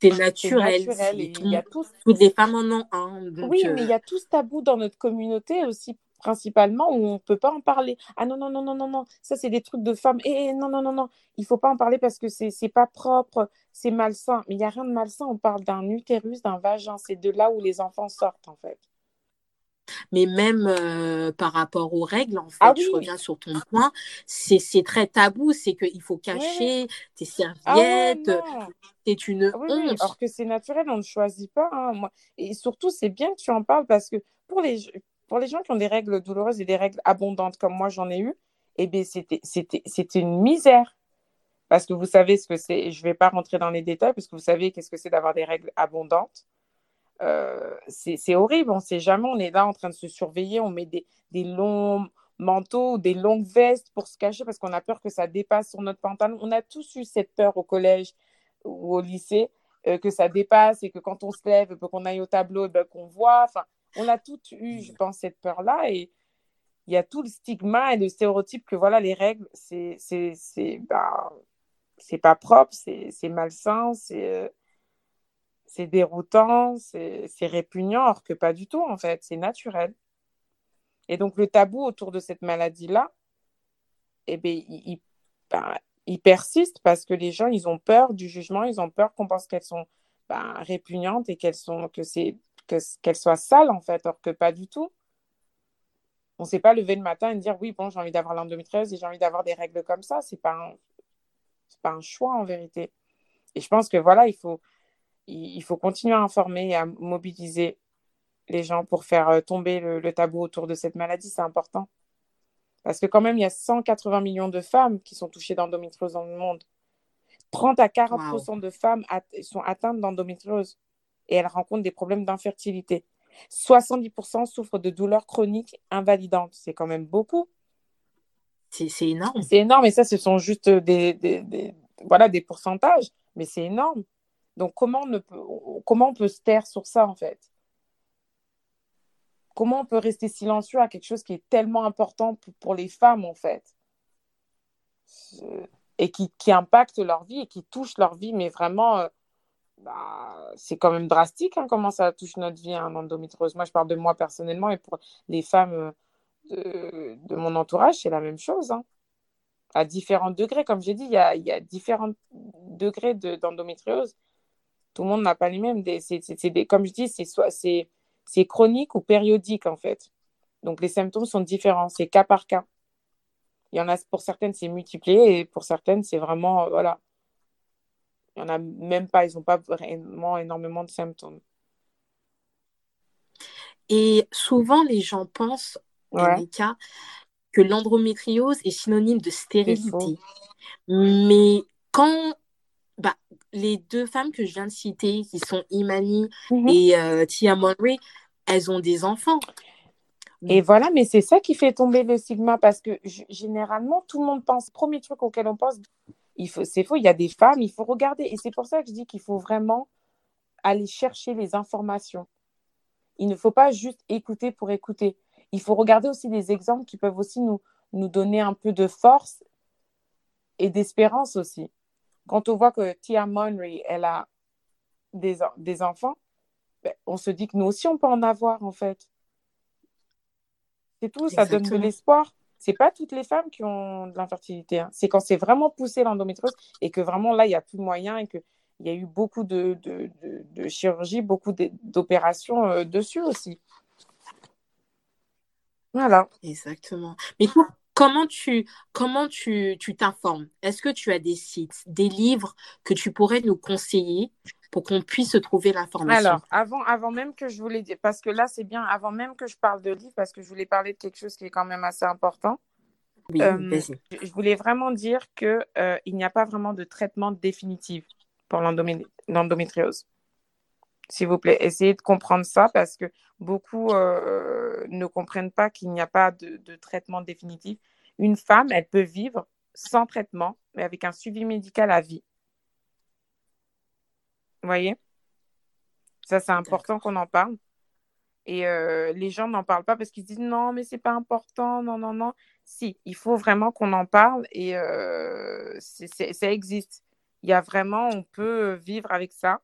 C'est naturel. naturel il y a tous... Toutes les femmes en ont un. oui, mais il y a tout ce tabou dans notre communauté aussi principalement où on ne peut pas en parler. Ah non, non, non, non, non, non, ça c'est des trucs de femmes. Et eh, non, non, non, non, il faut pas en parler parce que c'est n'est pas propre, c'est malsain. Mais il n'y a rien de malsain, on parle d'un utérus, d'un vagin, c'est de là où les enfants sortent en fait. Mais même euh, par rapport aux règles, en fait, ah je reviens sur ton point, c'est très tabou, c'est qu'il faut cacher tes ah serviettes, c'est une honte. alors que c'est naturel, on ne choisit pas. Hein, moi. Et surtout, c'est bien que tu en parles parce que pour les, pour les gens qui ont des règles douloureuses et des règles abondantes comme moi j'en ai eu, eh bien, c'était, une misère. Parce que vous savez ce que c'est, je ne vais pas rentrer dans les détails, parce que vous savez qu'est-ce que c'est d'avoir des règles abondantes. Euh, c'est, c'est horrible, on ne sait jamais, on est là en train de se surveiller, on met des, des longs manteaux, des longues vestes pour se cacher parce qu'on a peur que ça dépasse sur notre pantalon. On a tous eu cette peur au collège ou au lycée, euh, que ça dépasse et que quand on se lève, qu'on aille au tableau, ben, qu'on voit. Enfin, on a toutes eu, je pense, cette peur-là. Et il y a tout le stigma et le stéréotype que voilà, les règles, c'est c'est bah, pas propre, c'est malsain, c'est c'est déroutant, c'est répugnant, alors que pas du tout, en fait, c'est naturel. Et donc, le tabou autour de cette maladie-là, eh bien, il, bah, il, persiste parce que les gens, ils ont peur du jugement, ils ont peur qu'on pense qu'elles sont bah, répugnantes et qu'elles sont que c'est qu'elle soit sale, en fait, alors que pas du tout. On ne s'est pas lever le matin et dire oui, bon, j'ai envie d'avoir l'endométriose et j'ai envie d'avoir des règles comme ça. Ce n'est pas, un... pas un choix en vérité. Et je pense que voilà, il faut, il faut continuer à informer et à mobiliser les gens pour faire euh, tomber le, tabou autour de cette maladie. C'est important. Parce que quand même, il y a 180 millions de femmes qui sont touchées d'endométriose dans le monde. 30 à 40% de femmes sont atteintes d'endométriose et elles rencontrent des problèmes d'infertilité. 70% souffrent de douleurs chroniques invalidantes. C'est quand même beaucoup. C'est énorme. C'est énorme. Et ça, ce sont juste des, voilà, des pourcentages. Mais c'est énorme. Donc, comment on, peut, comment on peut se taire sur ça, en fait? Comment on peut rester silencieux à quelque chose qui est tellement important pour, les femmes, en fait? Et qui, qui, impacte leur vie et qui touche leur vie, mais vraiment euh, bah, c'est quand même drastique hein, comment ça touche notre vie, hein, endométriose. Moi, je parle de moi personnellement et pour les femmes euh, de, mon entourage, c'est la même chose. Hein. À différents degrés, comme j'ai dit, il y a, y a, différents degrés d'endométriose. Tout le monde n'a pas les mêmes. Des, des, comme je dis, c'est chronique ou périodique en fait. Donc, les symptômes sont différents. C'est cas par cas. Il y en a, pour certaines, c'est multiplié et pour certaines, c'est vraiment, euh, voilà. Il n'y en a même pas, ils n'ont pas vraiment énormément de symptômes. Et souvent, les gens pensent, Ouais, cas, que l'endométriose est synonyme de stérilité. Mais quand bah, les deux femmes que je viens de citer, qui sont Imani mhm. et euh, Tia Monry, elles ont des enfants. Et voilà, mais c'est ça qui fait tomber le stigma parce que généralement, tout le monde pense, premier truc auquel on pense, il faut, c'est faux, il y a des femmes, il faut regarder. Et c'est pour ça que je dis qu'il faut vraiment aller chercher les informations. Il ne faut pas juste écouter pour écouter. Il faut regarder aussi des exemples qui peuvent aussi nous, nous donner un peu de force et d'espérance aussi. Quand on voit que Tia Monry, elle a des, des enfants, ben, on se dit que nous aussi, on peut en avoir, en fait. C'est tout, ça donne de l'espoir. C'est pas toutes les femmes qui ont de l'infertilité. Hein. C'est quand c'est vraiment poussé l'endométriose et que vraiment là, il n'y a plus de moyens et qu'il y a eu beaucoup de, chirurgie, beaucoup d'opérations euh, dessus aussi. Voilà. Exactement. Mais comment tu comment tu t'informes? Est-ce que tu as des sites, des livres que tu pourrais nous conseiller? Pour qu'on puisse trouver l'information Alors, avant, avant même que je voulais dire, parce que là, c'est bien, avant même que je parle de livre, parce que je voulais parler de quelque chose qui est quand même assez important. Oui, euh, je voulais vraiment dire qu'il euh, n'y a pas vraiment de traitement définitif pour l'endométriose. S'il vous plaît, essayez de comprendre ça parce que beaucoup euh, ne comprennent pas qu'il n'y a pas de, de, traitement définitif. Une femme, elle peut vivre sans traitement, mais avec un suivi médical à vie. Vous voyez? Ça, c'est important qu'on en parle. Et euh, les gens n'en parlent pas parce qu'ils disent non, mais c'est pas important, non, non, non. Si, il faut vraiment qu'on en parle et euh, ça existe. Il y a vraiment, on peut vivre avec ça.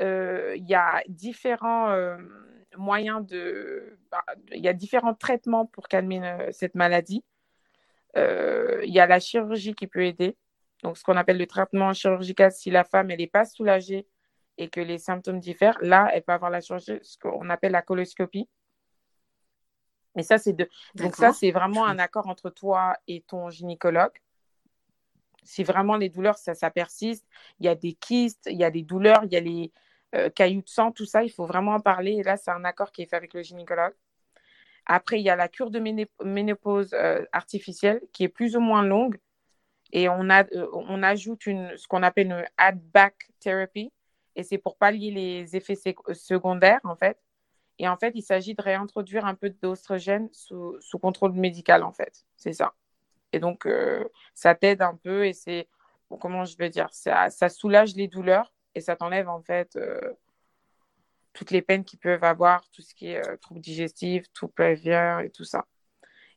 Euh, il y a différents moyens de. Bah, il y a différents traitements pour calmer cette maladie. il y a la chirurgie qui peut aider. Donc, ce qu'on appelle le traitement chirurgical, si la femme, elle n'est pas soulagée et que les symptômes diffèrent, là, elle peut avoir la chirurgie, ce qu'on appelle la coloscopie. Mais ça, c'est de... Donc ça, c'est vraiment un accord entre toi et ton gynécologue. Si vraiment les douleurs, ça, ça persiste, il y a des kystes, il y a des douleurs, il y a les euh, cailloux de sang, tout ça, il faut vraiment en parler. Et là, c'est un accord qui est fait avec le gynécologue. Après, il y a la cure de ménopause euh, artificielle qui est plus ou moins longue. Et on, a, euh, on ajoute une, ce qu'on appelle une add-back therapy et c'est pour pallier les effets secondaires, en fait. Et en fait, il s'agit de réintroduire un peu d'oestrogène sous, sous, contrôle médical, en fait. C'est ça. Et donc, euh, ça t'aide un peu et c'est, comment je vais dire, ça, soulage les douleurs et ça t'enlève, en fait, euh, toutes les peines qu'ils peuvent avoir, tout ce qui est euh, troubles digestifs, tout prévient et tout ça.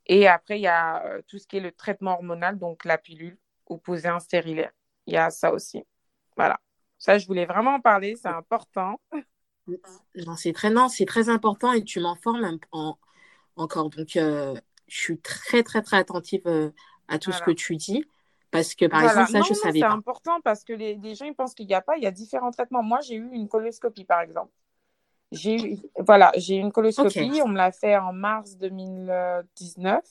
Et après, il y a tout ce qui est le traitement hormonal, donc la pilule opposée un stérilet. Il y a ça aussi. Voilà. Ça, je voulais vraiment en parler, c'est important. Non, c'est très, non, c'est très important et tu m'informes en, encore. Donc, euh, je suis très, très, très attentive euh, à tout ce que tu dis. Parce que, par exemple, ça, je non, savais pas. C'est important parce que les, les gens, ils pensent qu'il n'y a pas. Il y a différents traitements. Moi, j'ai eu une coloscopie, par exemple. J'ai eu, voilà, j'ai eu une coloscopie. On me l'a fait en mars 2019.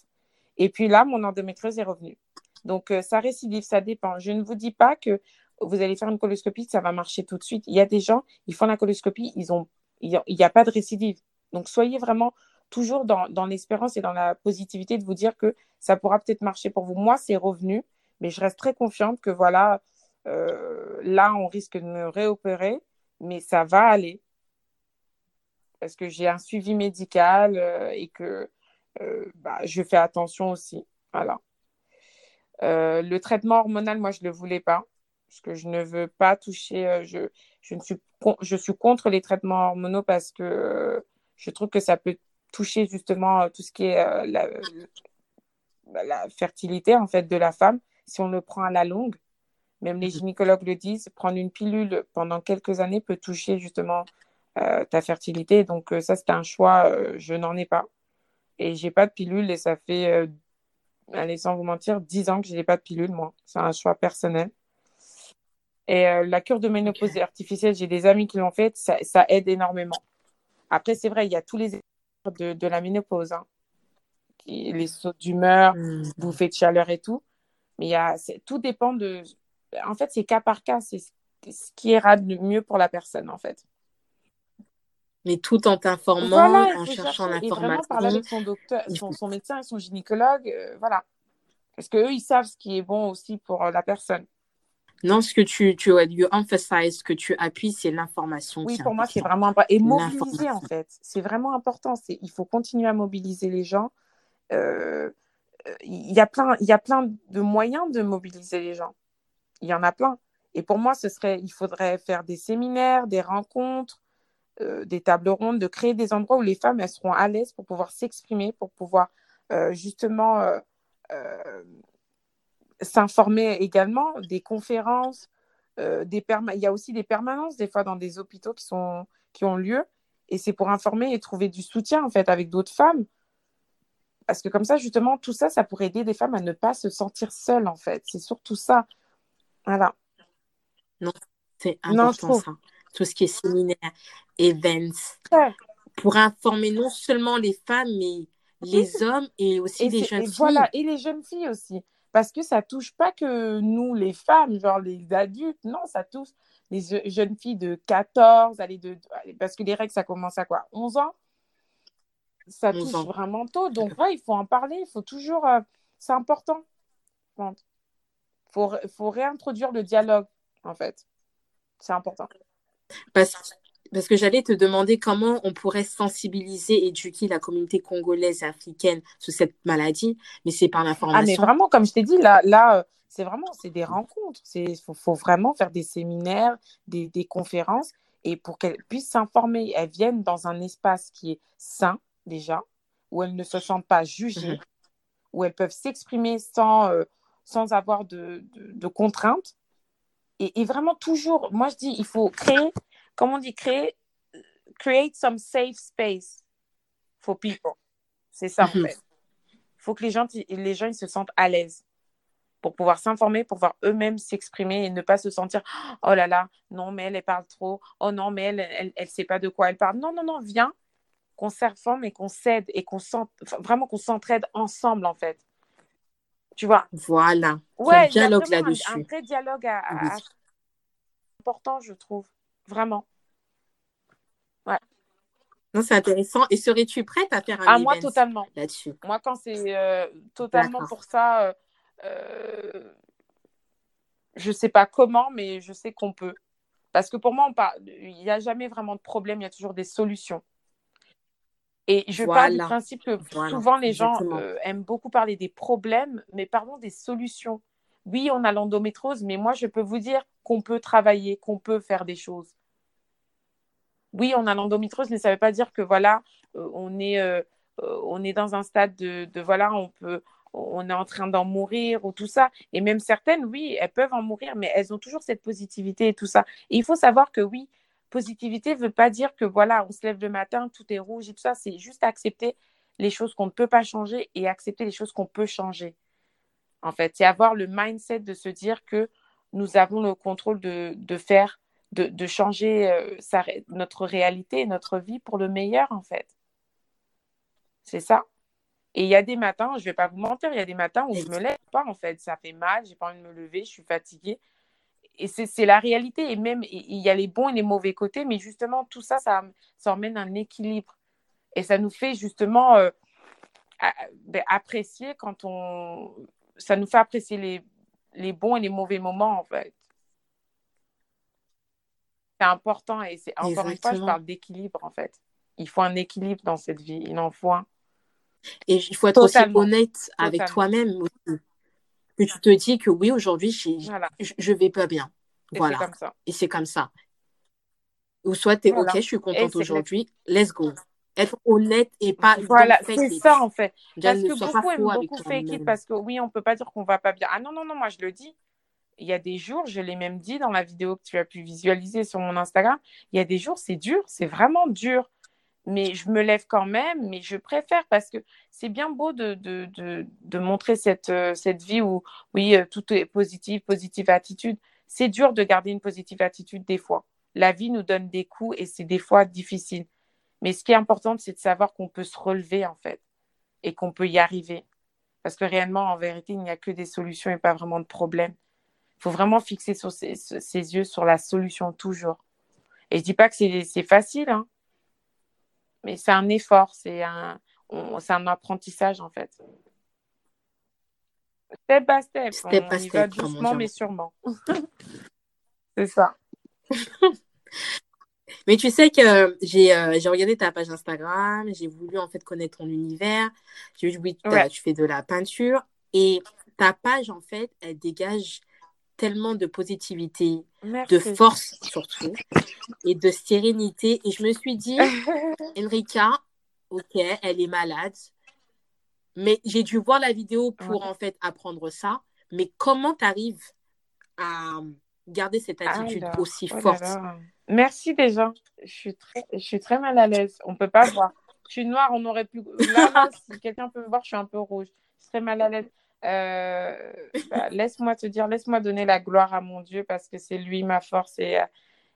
Et puis là, mon endométriose est revenue. Donc, euh, ça récidive, ça dépend. Je ne vous dis pas que vous allez faire une coloscopie, ça va marcher tout de suite. Il y a des gens, ils font la coloscopie, ils ont, il n'y a, pas de récidive. Donc, soyez vraiment toujours dans, dans l'espérance et dans la positivité de vous dire que ça pourra peut-être marcher pour vous. Moi, c'est revenu, mais je reste très confiante que voilà, euh, là, on risque de me réopérer, mais ça va aller. Parce que j'ai un suivi médical euh, et que euh, bah, je fais attention aussi. Voilà. le traitement hormonal, moi, je ne le voulais pas parce que je ne veux pas toucher, euh, je, je, ne suis, je suis contre les traitements hormonaux parce que euh, je trouve que ça peut toucher justement euh, tout ce qui est la, la, fertilité en fait de la femme si on le prend à la longue. Même les mhm. gynécologues le disent, prendre une pilule pendant quelques années peut toucher justement ta fertilité. Donc ça, c'est un choix, je n'en ai pas. Et j'ai pas de pilule et ça fait, allez, sans vous mentir, 10 ans que je n'ai pas de pilule, moi. C'est un choix personnel. Et euh, la cure de ménopause artificielle, j'ai des amis qui l'ont faite, ça, ça, aide énormément. Après, c'est vrai, il y a tous les de, de la ménopause. Hein. les sauts d'humeur, Mm. bouffées de chaleur et tout. Mais y a, tout dépend de. En fait, c'est cas par cas. C'est ce qui ira le mieux pour la personne, en fait. Mais tout en t'informant, Voilà, en cherchant vraiment parler l'information. avec son docteur, son, son médecin et son gynécologue. euh, voilà. Parce qu'eux, ils savent ce qui est bon aussi pour euh, la personne. Non, ce que tu, tu you emphasize, ce que tu appuies, c'est l'information Oui, pour moi, c'est vraiment important. Et mobiliser, en fait. C'est vraiment important. Il faut continuer à mobiliser les gens. Euh, euh, il y a plein, y a plein de moyens de mobiliser les gens. Il y en a plein. Et pour moi, ce serait, il faudrait faire des séminaires, des rencontres, euh, des tables rondes, de créer des endroits où les femmes elles seront à l'aise pour pouvoir s'exprimer, pour pouvoir euh, justement s'informer également, des conférences, euh, des perma- il y a aussi des permanences des fois dans des hôpitaux qui, sont, qui ont lieu. Et c'est pour informer et trouver du soutien en fait avec d'autres femmes. Parce que comme ça, justement, tout ça, ça pourrait aider des femmes à ne pas se sentir seules en fait. C'est surtout ça. Voilà. C'est Non, je important trouve. ça. Tout ce qui est séminaire, events, Ouais. pour informer non seulement les femmes, mais les hommes et aussi Et, les c'est- jeunes et filles. voilà, et les jeunes filles aussi. Parce que ça touche pas que nous, les femmes, genre les adultes. Non, ça touche les je- jeunes filles de 14, allez, de, parce que les règles, ça commence à quoi 11 ans? Ça 11 touche ans. vraiment tôt. Donc, ouais, il faut en parler. Il faut toujours. euh, c'est important. Il faut, faut réintroduire le dialogue, en fait. C'est important. Parce, parce que j'allais te demander comment on pourrait sensibiliser éduquer la communauté congolaise et africaine sur cette maladie, mais c'est par Ah, mais l'information. vraiment, comme je t'ai dit, là, là euh, c'est vraiment, c'est des rencontres. Il faut, faut vraiment faire des séminaires, des, des conférences, et pour qu'elles puissent s'informer, elles viennent dans un espace qui est sain, déjà, où elles ne se sentent pas jugées, Mhm. où elles peuvent s'exprimer sans, euh, sans avoir de, de, de contraintes. Et, et vraiment, toujours, moi, je dis, il faut créer, comme on dit, créer, create some safe space for people. C'est ça, en Mhm. fait. Il faut que les gens, les gens ils se sentent à l'aise pour pouvoir s'informer, pour pouvoir eux-mêmes s'exprimer et ne pas se sentir oh là là, non, mais elle, elle parle trop. Oh non, mais elle, elle, elle sait pas de quoi elle parle. Non, non, non, viens, qu'on s'informe et qu'on s'aide et qu'on vraiment qu'on s'entraide ensemble, en fait. Tu vois? Voilà. Ouais, un dialogue vraiment un, un là-dessus. vrai dialogue à, à- Oui. à- important, je trouve. Vraiment. Non, c'est intéressant. Et serais-tu prête à faire un Ah, moi, totalement. là-dessus? Moi, quand c'est euh, totalement pour ça, euh, euh, je sais pas comment, mais je sais qu'on peut. Parce que pour moi, on parle, il n'y a jamais vraiment de problème, il y a toujours des solutions. Et je pars du principe que Voilà. souvent les gens euh, aiment beaucoup parler des problèmes, mais parlons des solutions. Oui, on a l'endométrose, mais moi, je peux vous dire qu'on peut travailler, qu'on peut faire des choses. Oui, on a l'endométrose, mais ça ne veut pas dire que voilà, euh, on est, euh, euh, on est dans un stade de, de, voilà, on peut, on est en train d'en mourir ou tout ça. Et même certaines, oui, elles peuvent en mourir, mais elles ont toujours cette positivité et tout ça. Et il faut savoir que oui, positivité ne veut pas dire que voilà, on se lève le matin, tout est rouge et tout ça. C'est juste accepter les choses qu'on ne peut pas changer et accepter les choses qu'on peut changer. En fait, c'est avoir le mindset de se dire que nous avons le contrôle de, de faire de, de changer euh, notre réalité, notre vie pour le meilleur, en fait. C'est ça. Et il y a des matins, je ne vais pas vous mentir, il y a des matins où je ne me lève pas, en fait. Ça fait mal, j'ai pas envie de me lever, je suis fatiguée. Et c'est la réalité. Et même, il y a les bons et les mauvais côtés, mais justement, tout ça, ça, ça emmène un équilibre. Et ça nous fait justement euh, ben, apprécier quand on. Ça nous fait apprécier les, les bons et les mauvais moments, en fait c'est important et c'est encore Exactement. une fois, je parle d'équilibre en fait. Il faut un équilibre dans cette vie, il en faut un. Et il faut être Totalement. aussi honnête Totalement. avec toi-même aussi. Que tu te dis que oui, aujourd'hui, voilà. je, je vais pas bien. Et voilà. Comme ça. Et c'est comme ça. Ou soit tu es voilà. OK, je suis contente aujourd'hui, let's go. Être honnête et pas. Voilà, c'est ça en fait. Parce que beaucoup aiment beaucoup fake it parce que oui, on peut pas dire qu'on va pas bien. Ah non, non, non, moi je le dis il y a des jours, je l'ai même dit dans la vidéo que tu as pu visualiser sur mon Instagram, il y a des jours, c'est dur, c'est vraiment dur. Mais je me lève quand même, mais je préfère parce que c'est bien beau de, de, de, de montrer cette, euh, cette vie où, oui, euh, tout est positif, positive attitude. C'est dur de garder une positive attitude des fois. La vie nous donne des coups et c'est des fois difficile. Mais ce qui est important, c'est de savoir qu'on peut se relever, en fait. et qu'on peut y arriver. Parce que réellement, en vérité, il n'y a que des solutions et pas vraiment de problèmes. Il faut vraiment fixer ses, yeux sur la solution toujours. Et je dis pas que c'est facile, hein, mais c'est un effort, c'est un, un apprentissage en fait. Step by step. Step on by step, doucement mais sûrement. c'est ça. Mais tu sais que j'ai euh, j'ai regardé ta page Instagram, j'ai voulu en fait connaître ton univers. J'ai vu que tu fais de la peinture et ta page en fait, elle dégage tellement de positivité, de force surtout et de sérénité. Et je me suis dit, Enrica, ok, elle est malade, mais j'ai dû voir la vidéo pour en fait apprendre ça. Mais comment tu arrives à garder cette attitude aussi oh forte Merci déjà. Je suis très, je suis très mal à l'aise. On peut pas voir. Je suis noire, on aurait pu. Là, si quelqu'un peut me voir, je suis un peu rouge. Je suis très mal à l'aise. Euh, bah, laisse-moi te dire, laisse-moi donner la gloire à mon Dieu parce que c'est lui ma force et,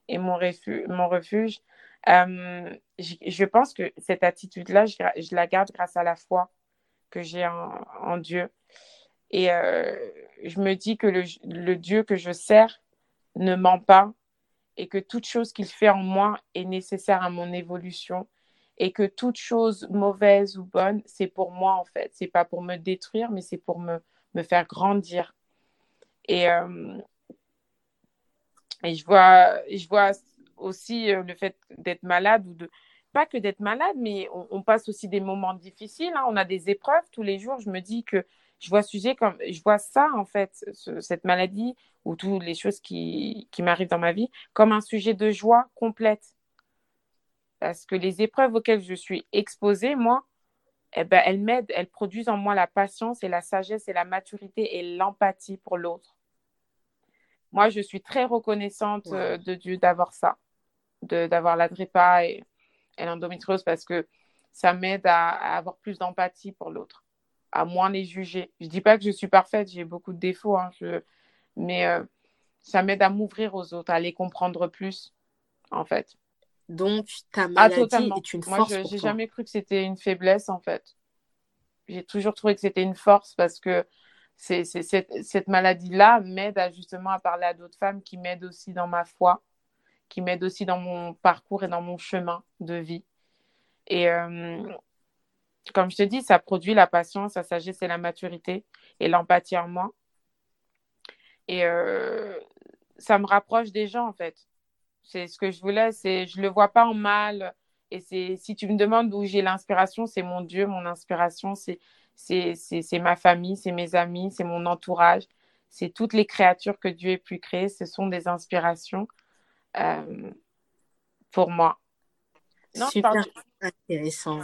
et mon, refuge. Mon refuge. Euh, je, pense que cette attitude-là, je, je, la garde grâce à la foi que j'ai en, en, Dieu. Et euh, je me dis que le, le Dieu que je sers ne ment pas et que toute chose qu'il fait en moi est nécessaire à mon évolution et que toute chose mauvaise ou bonne, c'est pour moi en fait. C'est pas pour me détruire, mais c'est pour me, me faire grandir. Et, euh, et je, vois, je vois aussi euh, le fait d'être malade ou de pas que d'être malade, mais on, passe aussi des moments difficiles. Hein. On a des épreuves tous les jours. Je me dis que je vois sujet comme je vois ça en fait, cette maladie ou toutes les choses qui, qui m'arrivent dans ma vie comme un sujet de joie complète. Parce que les épreuves auxquelles je suis exposée, moi, eh ben, elles m'aident, elles produisent en moi la patience et la sagesse et la maturité et l'empathie pour l'autre. Moi, je suis très reconnaissante euh, de Dieu d'avoir ça, d'avoir la DREPA et, et l'endométriose parce que ça m'aide à, avoir plus d'empathie pour l'autre à moins les juger. Je dis pas que je suis parfaite, j'ai beaucoup de défauts, hein, mais euh, ça m'aide à m'ouvrir aux autres, à les comprendre plus, en fait. Donc, ta ah, maladie est une force. Moi, je n'ai jamais cru que c'était une faiblesse, en fait. J'ai toujours trouvé que c'était une force parce que c'est, cette, cette maladie-là m'aide à, justement à parler à d'autres femmes qui m'aident aussi dans ma foi, qui m'aident aussi dans mon parcours et dans mon chemin de vie. Et, euh, comme je te dis, ça produit la patience, la sagesse et la maturité et l'empathie en moi. Et euh, ça me rapproche des gens, en fait. C'est ce que je voulais, c'est je le vois pas en mal. Et si tu me demandes d'où j'ai l'inspiration, c'est mon Dieu, mon inspiration, c'est c'est ma famille, c'est mes amis, c'est mon entourage, c'est toutes les créatures que Dieu ait pu créer. Ce sont des inspirations euh, pour moi. Super intéressant.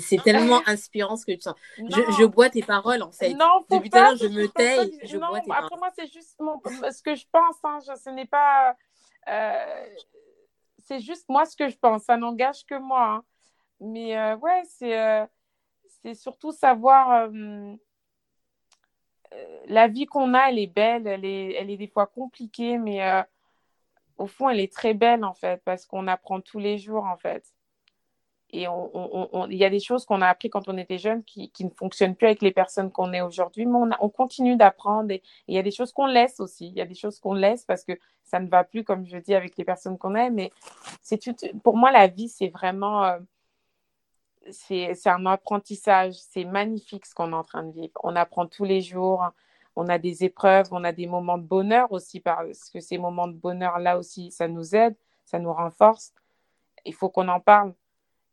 C'est tellement inspirant ce que tu sens. Je, je, bois tes paroles, en fait. Non, Depuis tout à l'heure, je me tais, je non, bois tes après moi, c'est juste ce que je pense. Hein. ce n'est pas... Euh, c'est juste moi ce que je pense. Ça n'engage que moi. Hein. Mais euh, ouais, c'est euh, c'est surtout savoir... la vie qu'on a, elle est belle. Elle est, elle est des fois compliquée, mais au fond, elle est très belle, en fait, parce qu'on apprend tous les jours, en fait. Et il y a des choses qu'on a appris quand on était jeune qui, ne fonctionnent plus avec les personnes qu'on est aujourd'hui, mais on, continue d'apprendre. Et il y a des choses qu'on laisse aussi. Il y a des choses qu'on laisse parce que ça ne va plus, comme je dis, avec les personnes qu'on est. Mais c'est pour moi, la vie, c'est vraiment. Euh, c'est un apprentissage. C'est magnifique ce qu'on est en train de vivre. On apprend tous les jours. On a des épreuves, on a des moments de bonheur aussi, parce que ces moments de bonheur-là aussi, ça nous aide, ça nous renforce. Il faut qu'on en parle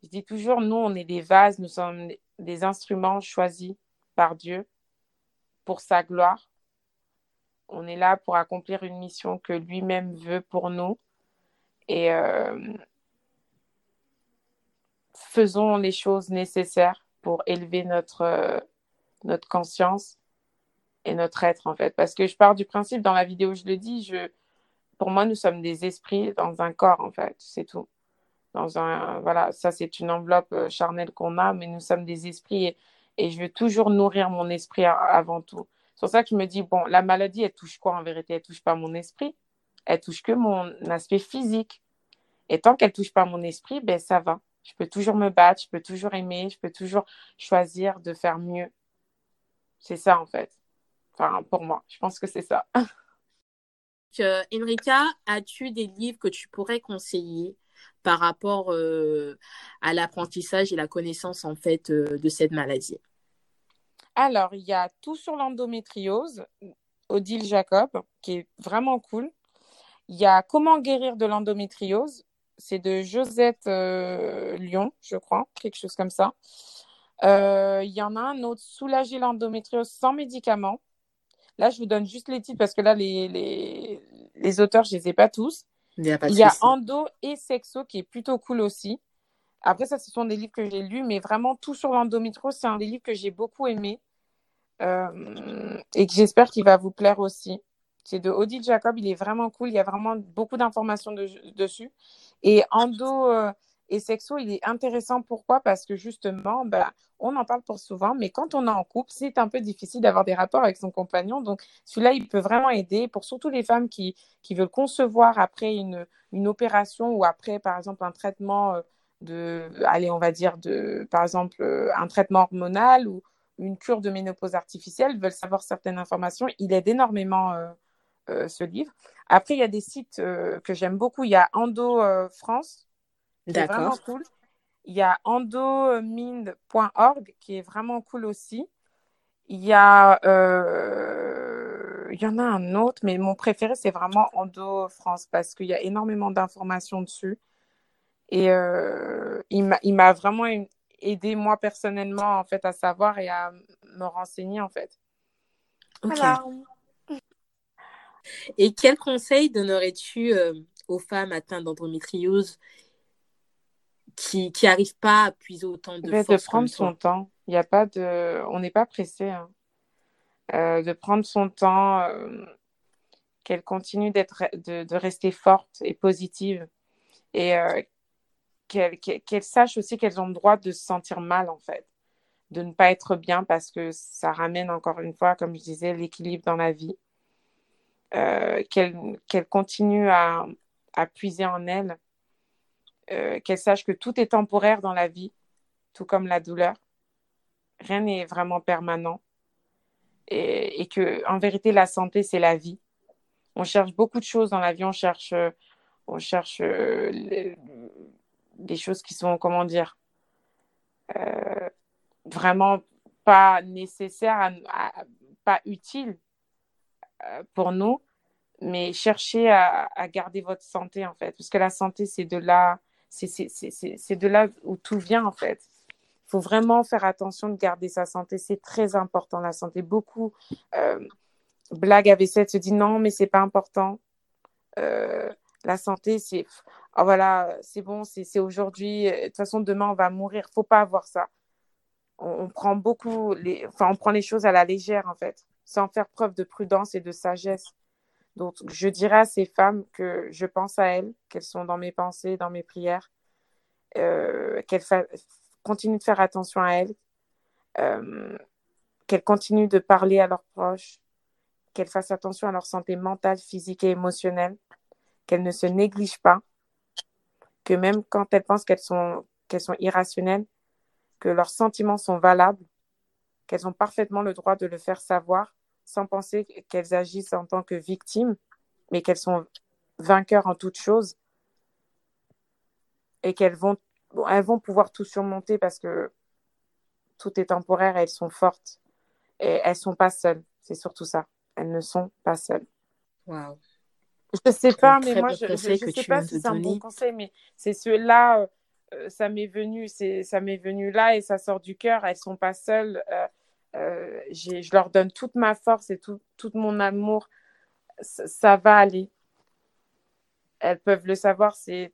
je dis toujours, nous, on est des vases, nous sommes des instruments choisis par Dieu pour sa gloire. On est là pour accomplir une mission que lui-même veut pour nous. Et euh, faisons les choses nécessaires pour élever notre, euh, notre conscience et notre être, en fait. Parce que je pars du principe, dans la vidéo, je le dis, je, pour moi, nous sommes des esprits dans un corps, en fait. C'est tout dans un voilà ça c'est une enveloppe euh, charnelle qu'on a mais nous sommes des esprits et, je veux toujours nourrir mon esprit avant tout c'est pour ça que je me dis bon la maladie elle touche quoi en vérité? Elle touche pas mon esprit elle touche que mon aspect physique et tant qu'elle touche pas mon esprit ben ça va Je peux toujours me battre, je peux toujours aimer, je peux toujours choisir de faire mieux. C'est ça, en fait. Enfin, pour moi, je pense que c'est ça. Euh, Enrica, as-tu des livres que tu pourrais conseiller par rapport euh, à l'apprentissage et la connaissance, en fait, euh, de cette maladie? Alors, il y a Tout sur l'endométriose, Odile Jacob, qui est vraiment cool. Il y a Comment guérir de l'endométriose, c'est de Josette Lyon, je crois, quelque chose comme ça. Il y en a un autre, Soulager l'endométriose sans médicaments. Là, je vous donne juste les titres parce que là, les, les, les auteurs, je ne les ai pas tous. Il y a, Il y a Endo et Sexo qui est plutôt cool aussi. Après, ça, ce sont des livres que j'ai lus, mais vraiment, tout sur l'endométriose, c'est un des livres que j'ai beaucoup aimé euh, et que j'espère qu'il va vous plaire aussi. C'est de Odile Jacob, il est vraiment cool, il y a vraiment beaucoup d'informations dessus. Et Endo, euh, et sexo, il est intéressant. Pourquoi? Parce que justement, bah, on en parle pour souvent, mais quand on est en couple, c'est un peu difficile d'avoir des rapports avec son compagnon. Donc, celui-là, il peut vraiment aider pour surtout les femmes qui, veulent concevoir après une, une opération ou après, par exemple, un traitement euh, de, allez, on va dire, de, par exemple, euh, un traitement hormonal ou une cure de ménopause artificielle, veulent savoir certaines informations. Il aide énormément. Euh, ce livre. Après, il y a des sites que j'aime beaucoup. Il y a Endo France, D'accord. cool. Il y a endomind.org qui est vraiment cool aussi. Il y a, euh, il y en a un autre, mais mon préféré c'est vraiment Endo France parce qu'il y a énormément d'informations dessus. Et euh, il m'a vraiment aidé moi personnellement en fait à savoir et à me renseigner en fait. Voilà. Et quel conseil donnerais-tu euh, aux femmes atteintes d'endométriose qui qui arrive pas à puiser autant de force de prendre son temps. Il a pas de on n'est pas pressé hein. euh, de prendre son temps euh, qu'elle continue d'être de, de, rester forte et positive et euh, qu'elle sache aussi qu'elles ont le droit de se sentir mal en fait. De ne pas être bien parce que ça ramène encore une fois comme je disais l'équilibre dans la vie. Qu'elle qu'elle continue à, à puiser en elle euh, qu'elle sache que tout est temporaire dans la vie, tout comme la douleur. Rien n'est vraiment permanent. Et, et, que, en vérité, la santé, c'est la vie. On cherche beaucoup de choses dans la vie. On cherche, on cherche euh, des choses qui sont, comment dire, euh, vraiment pas nécessaires, pas utiles pour nous mais cherchez à, à, garder votre santé en fait, parce que la santé c'est de là, c'est de là où tout vient en fait. Il faut vraiment faire attention de garder sa santé. C'est très important la santé. Beaucoup euh, blagues avec ça, se disent non, mais c'est pas important. Euh, la santé, c'est oh, voilà, bon, c'est aujourd'hui. De toute façon, demain on va mourir. Faut pas avoir ça. On, prend beaucoup, enfin, on prend les choses à la légère en fait, sans faire preuve de prudence et de sagesse. Donc, je dirais à ces femmes que je pense à elles, qu'elles sont dans mes pensées, dans mes prières, euh, qu'elles continuent de faire attention à elles, euh, qu'elles continuent de parler à leurs proches, qu'elles fassent attention à leur santé mentale, physique et émotionnelle, qu'elles ne se négligent pas, que même quand elles pensent qu'elles sont, qu'elles sont irrationnelles, que leurs sentiments sont valables, qu'elles ont parfaitement le droit de le faire savoir sans penser qu'elles agissent en tant que victimes, mais qu'elles sont vainqueurs en toutes choses et qu'elles vont, elles vont pouvoir tout surmonter parce que tout est temporaire et elles sont fortes. Et elles ne sont pas seules. C'est surtout ça. Elles ne sont pas seules. Wow. Je ne sais pas, mais moi, je ne sais pas si c'est un bon conseil, mais c'est ceux-là, euh, ça m'est venu, ça m'est venu là et ça sort du cœur. Elles ne sont pas seules. Euh, euh, je leur donne toute ma force et tout, tout mon amour. Ça, va aller. Elles peuvent le savoir, c'est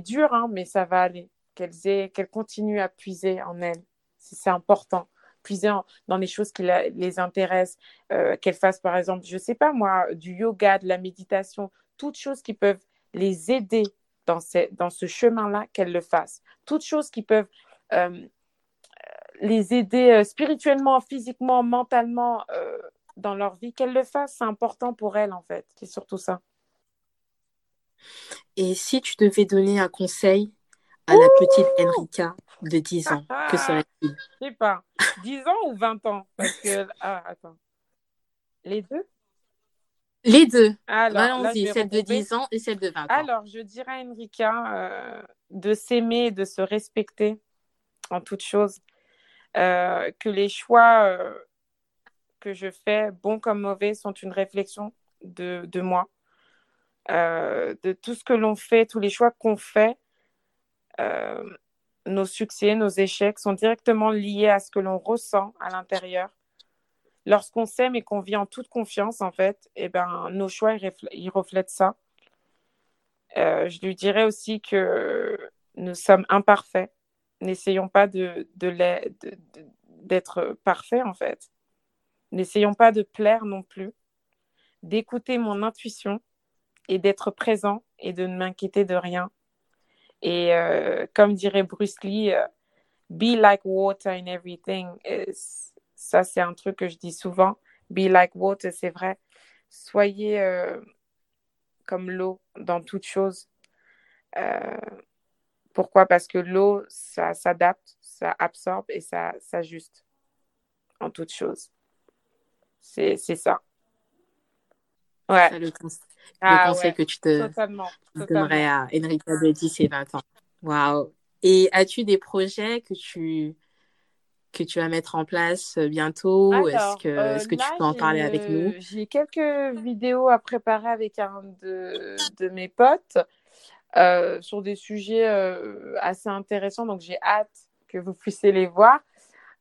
dur, hein, mais ça va aller. Qu'elles qu'elles continuent à puiser en elles. C'est important. Puiser dans les choses qui les intéressent. Euh, qu'elles fassent, par exemple, je ne sais pas moi, du yoga, de la méditation, toutes choses qui peuvent les aider dans, dans ce chemin-là, qu'elles le fassent. Toutes choses qui peuvent euh, les aider euh, spirituellement, physiquement, mentalement euh, dans leur vie, qu'elles le fassent, c'est important pour elles en fait. C'est surtout ça. Et si tu devais donner un conseil à la petite Enrica de 10 ans, que serait-il Je sais pas. 10 ans ou 20 ans? Parce que. Ah, attends. Les deux? Les deux. Allons-y, celle de 10 ans et celle de 20 ans. Alors, je dirais à Enrica euh, de s'aimer, de se respecter en toute chose. Euh, que les choix euh, que je fais, bons comme mauvais, sont une réflexion de, de moi. de tout ce que l'on fait, tous les choix qu'on fait, nos succès, nos échecs sont directement liés à ce que l'on ressent à l'intérieur. Lorsqu'on s'aime et qu'on vit en toute confiance, en fait, eh ben, nos choix, ils, reflètent ça. Euh, je lui dirais aussi que nous sommes imparfaits. N'essayons pas de, d'être parfaits, en fait. N'essayons pas de plaire non plus. D'écouter mon intuition et d'être présent et de ne m'inquiéter de rien et euh, comme dirait Bruce Lee, euh, be like water in everything. ça, c'est un truc que je dis souvent. Be like water, c'est vrai. Soyez euh, comme l'eau dans toute chose. Pourquoi? Parce que l'eau, ça s'adapte, ça absorbe et ça s'ajuste en toute chose. C'est ça. Ouais. le, ah conseil que tu te donnerais à Enrica de 10 et 20 ans. Waouh. Et as-tu des projets que tu que tu vas mettre en place euh, bientôt? Est-ce que, euh, est que tu peux en parler avec nous? J'ai quelques vidéos à préparer avec un de, de mes potes euh, sur des sujets assez intéressants. Donc, j'ai hâte que vous puissiez les voir.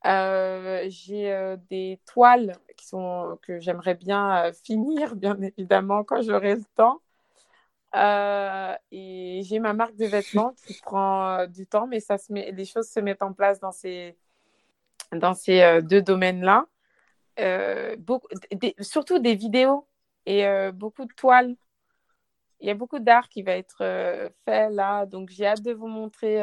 j'ai des toiles qui sont, que j'aimerais bien finir, bien évidemment, quand j'aurai le temps. Euh, et j'ai ma marque de vêtements qui prend euh, du temps, mais ça se met, les choses se mettent en place dans ces, dans ces euh, deux domaines-là. beaucoup, surtout des vidéos et beaucoup de toiles. Il y a beaucoup d'art qui va être fait là, donc j'ai hâte de vous montrer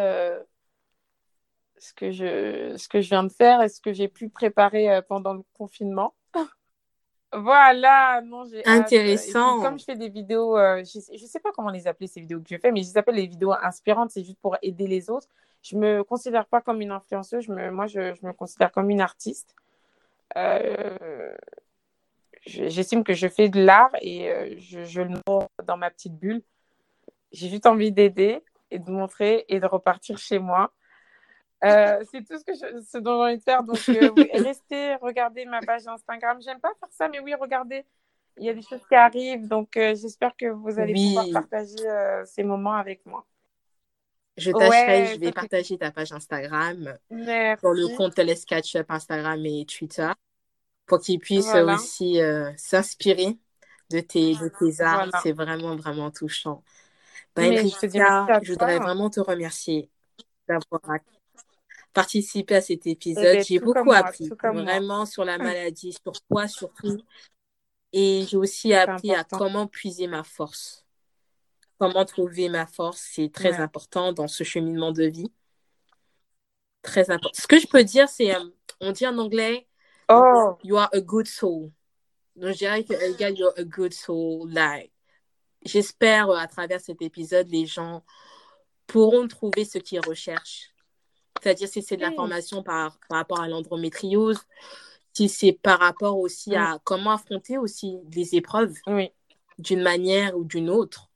ce, que je, ce que je viens de faire et ce que j'ai pu préparer pendant le confinement. Voilà, non, j'ai Intéressant. comme je fais des vidéos, euh, je ne sais pas comment les appeler ces vidéos que je fais, mais je les appelle les vidéos inspirantes, c'est juste pour aider les autres. Je ne me considère pas comme une influenceuse, je me, moi je, je, me considère comme une artiste. Euh, j'estime que je fais de l'art et euh, je, je, le montre dans ma petite bulle. J'ai juste envie d'aider et de montrer et de repartir chez moi. Euh, c'est tout ce, que je, ce dont j'ai envie de faire. Donc, euh, restez, regardez ma page Instagram. J'aime pas faire ça, mais oui, regardez. Il y a des choses qui arrivent. Donc, euh, j'espère que vous allez pouvoir partager ces moments avec moi. Je tâcherai, je vais partager ta page Instagram Merci. pour le compte Les Sketchup Instagram et Twitter pour qu'ils puissent aussi s'inspirer de tes, de tes arts. C'est vraiment, vraiment touchant. Bah, je, je voudrais vraiment te remercier d'avoir participer à cet épisode. Eh ben, j'ai beaucoup appris, vraiment sur la maladie, sur toi surtout. Et j'ai aussi appris à comment puiser ma force. Comment trouver ma force, c'est très important dans ce cheminement de vie. Très important. Ce que je peux dire, c'est, euh, on dit en anglais, oh. you are a good soul. Donc, je dirais que, you you're a good soul. Like, j'espère, euh, à travers cet épisode, les gens pourront trouver ce qu'ils recherchent c'est-à-dire si c'est de l'information par, par rapport à l'endométriose, si c'est par rapport aussi à comment affronter aussi les épreuves d'une manière ou d'une autre.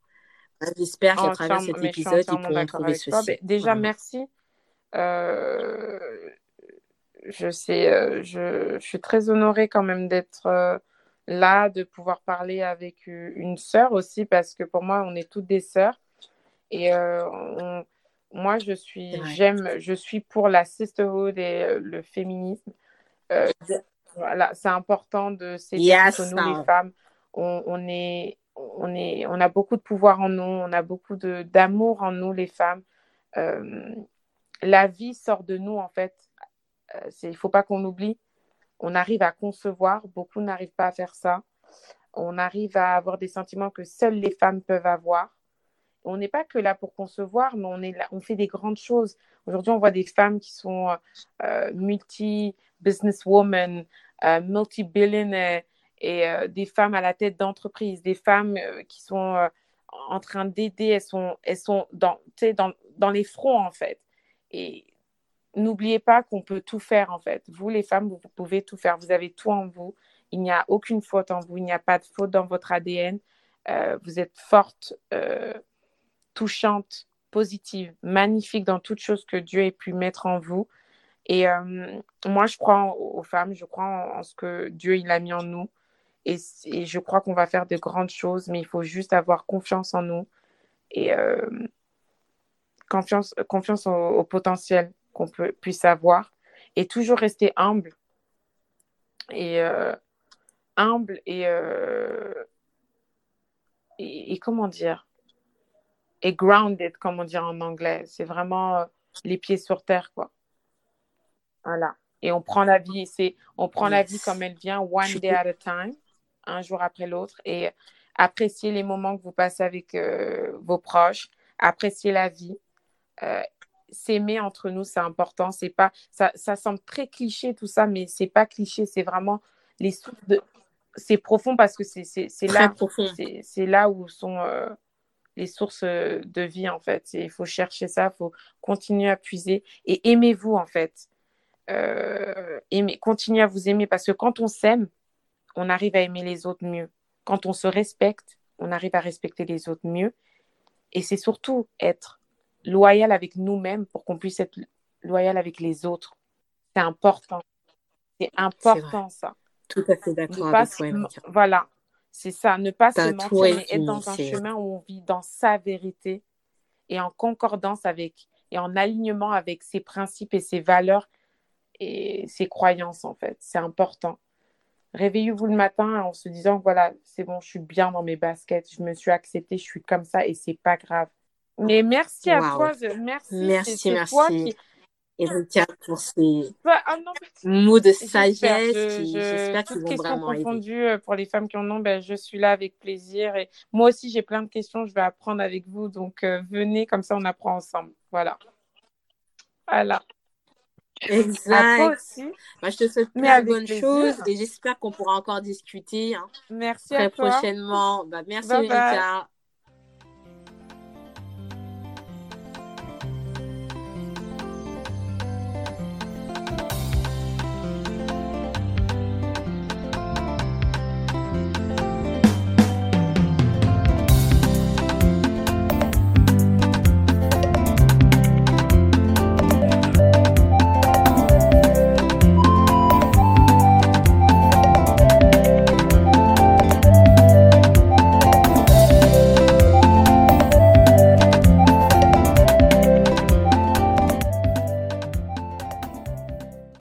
Bah, j'espère qu'à travers cet épisode, ils pourront trouver ceci. Ben, déjà, merci. Euh, je sais, euh, je, je, suis très honorée quand même d'être euh, là, de pouvoir parler avec une sœur aussi, parce que pour moi, on est toutes des sœurs. Et on, moi, je suis, j'aime, je suis pour la sisterhood et euh, le féminisme. Euh, voilà, c'est important de s'aider entre nous, les femmes. On, on, est, on, est, on a beaucoup de pouvoir en nous, on a beaucoup d'amour en nous, les femmes. Euh, la vie sort de nous, en fait. Il ne faut pas qu'on oublie. On arrive à concevoir, beaucoup n'arrivent pas à faire ça. On arrive à avoir des sentiments que seules les femmes peuvent avoir on n'est pas que là pour concevoir, mais on, est on fait des grandes choses. Aujourd'hui, on voit des femmes qui sont euh, multi-businesswomen, euh, multi-billionaires, et euh, des femmes à la tête d'entreprise, des femmes qui sont en train d'aider, elles sont, elles sont dans, dans, dans les fronts, en fait. Et n'oubliez pas qu'on peut tout faire, en fait. Vous, les femmes, vous, pouvez tout faire. Vous avez tout en vous. Il n'y a aucune faute en vous. Il n'y a pas de faute dans votre ADN. Euh, vous êtes forte, euh, touchante, positive, magnifique dans toute chose que Dieu ait pu mettre en vous. Et euh, moi, je crois aux femmes, je crois en, ce que Dieu il a mis en nous. Et, je crois qu'on va faire de grandes choses, mais il faut juste avoir confiance en nous et confiance, confiance au, potentiel qu'on puisse avoir et toujours rester humble. Et humble et, et, comment dire? Et grounded, comme on dit en anglais. C'est vraiment euh, les pieds sur terre, quoi. Voilà. Et on prend la vie, c'est, on prend la vie comme elle vient, one day at a time, un jour après l'autre, et apprécier les moments que vous passez avec euh, vos proches, apprécier la vie. Euh, s'aimer entre nous, c'est important. C'est pas, ça, ça semble très cliché tout ça, mais c'est pas cliché. C'est vraiment les sources de, c'est profond parce que c'est là, c'est là où sont euh, les sources euh, de vie en fait. Il faut chercher ça, il faut continuer à puiser et aimez-vous en fait. Euh, aimez, continuez à vous aimer parce que quand on s'aime, on arrive à aimer les autres mieux. Quand on se respecte, on arrive à respecter les autres mieux. Et c'est surtout être loyal avec nous-mêmes pour qu'on puisse être loyal avec les autres. C'est important. C'est important ça. Tout à fait d'accord Voilà, c'est ça. Ne pas se mentir, mais être dans un chemin où on vit dans sa vérité et en concordance avec et en alignement avec ses principes et ses valeurs et ses croyances, en fait. C'est important. Réveillez-vous le matin en se disant voilà, c'est bon, je suis bien dans mes baskets, je me suis acceptée, je suis comme ça et c'est pas grave. Mais merci à toi, merci. Merci, merci. Erika pour ces ah mots de sagesse. J'espère qu'ils vont vraiment confondues euh, pour les femmes qui en ont, ben, je suis là avec plaisir. Et moi aussi, j'ai plein de questions, je vais apprendre avec vous. Donc, euh, venez, comme ça, on apprend ensemble. Voilà. Voilà. Exact. Moi, je te souhaite plein de bonnes choses et j'espère qu'on pourra encore discuter. Hein, merci très à toi. prochainement. Bah, merci, Erika.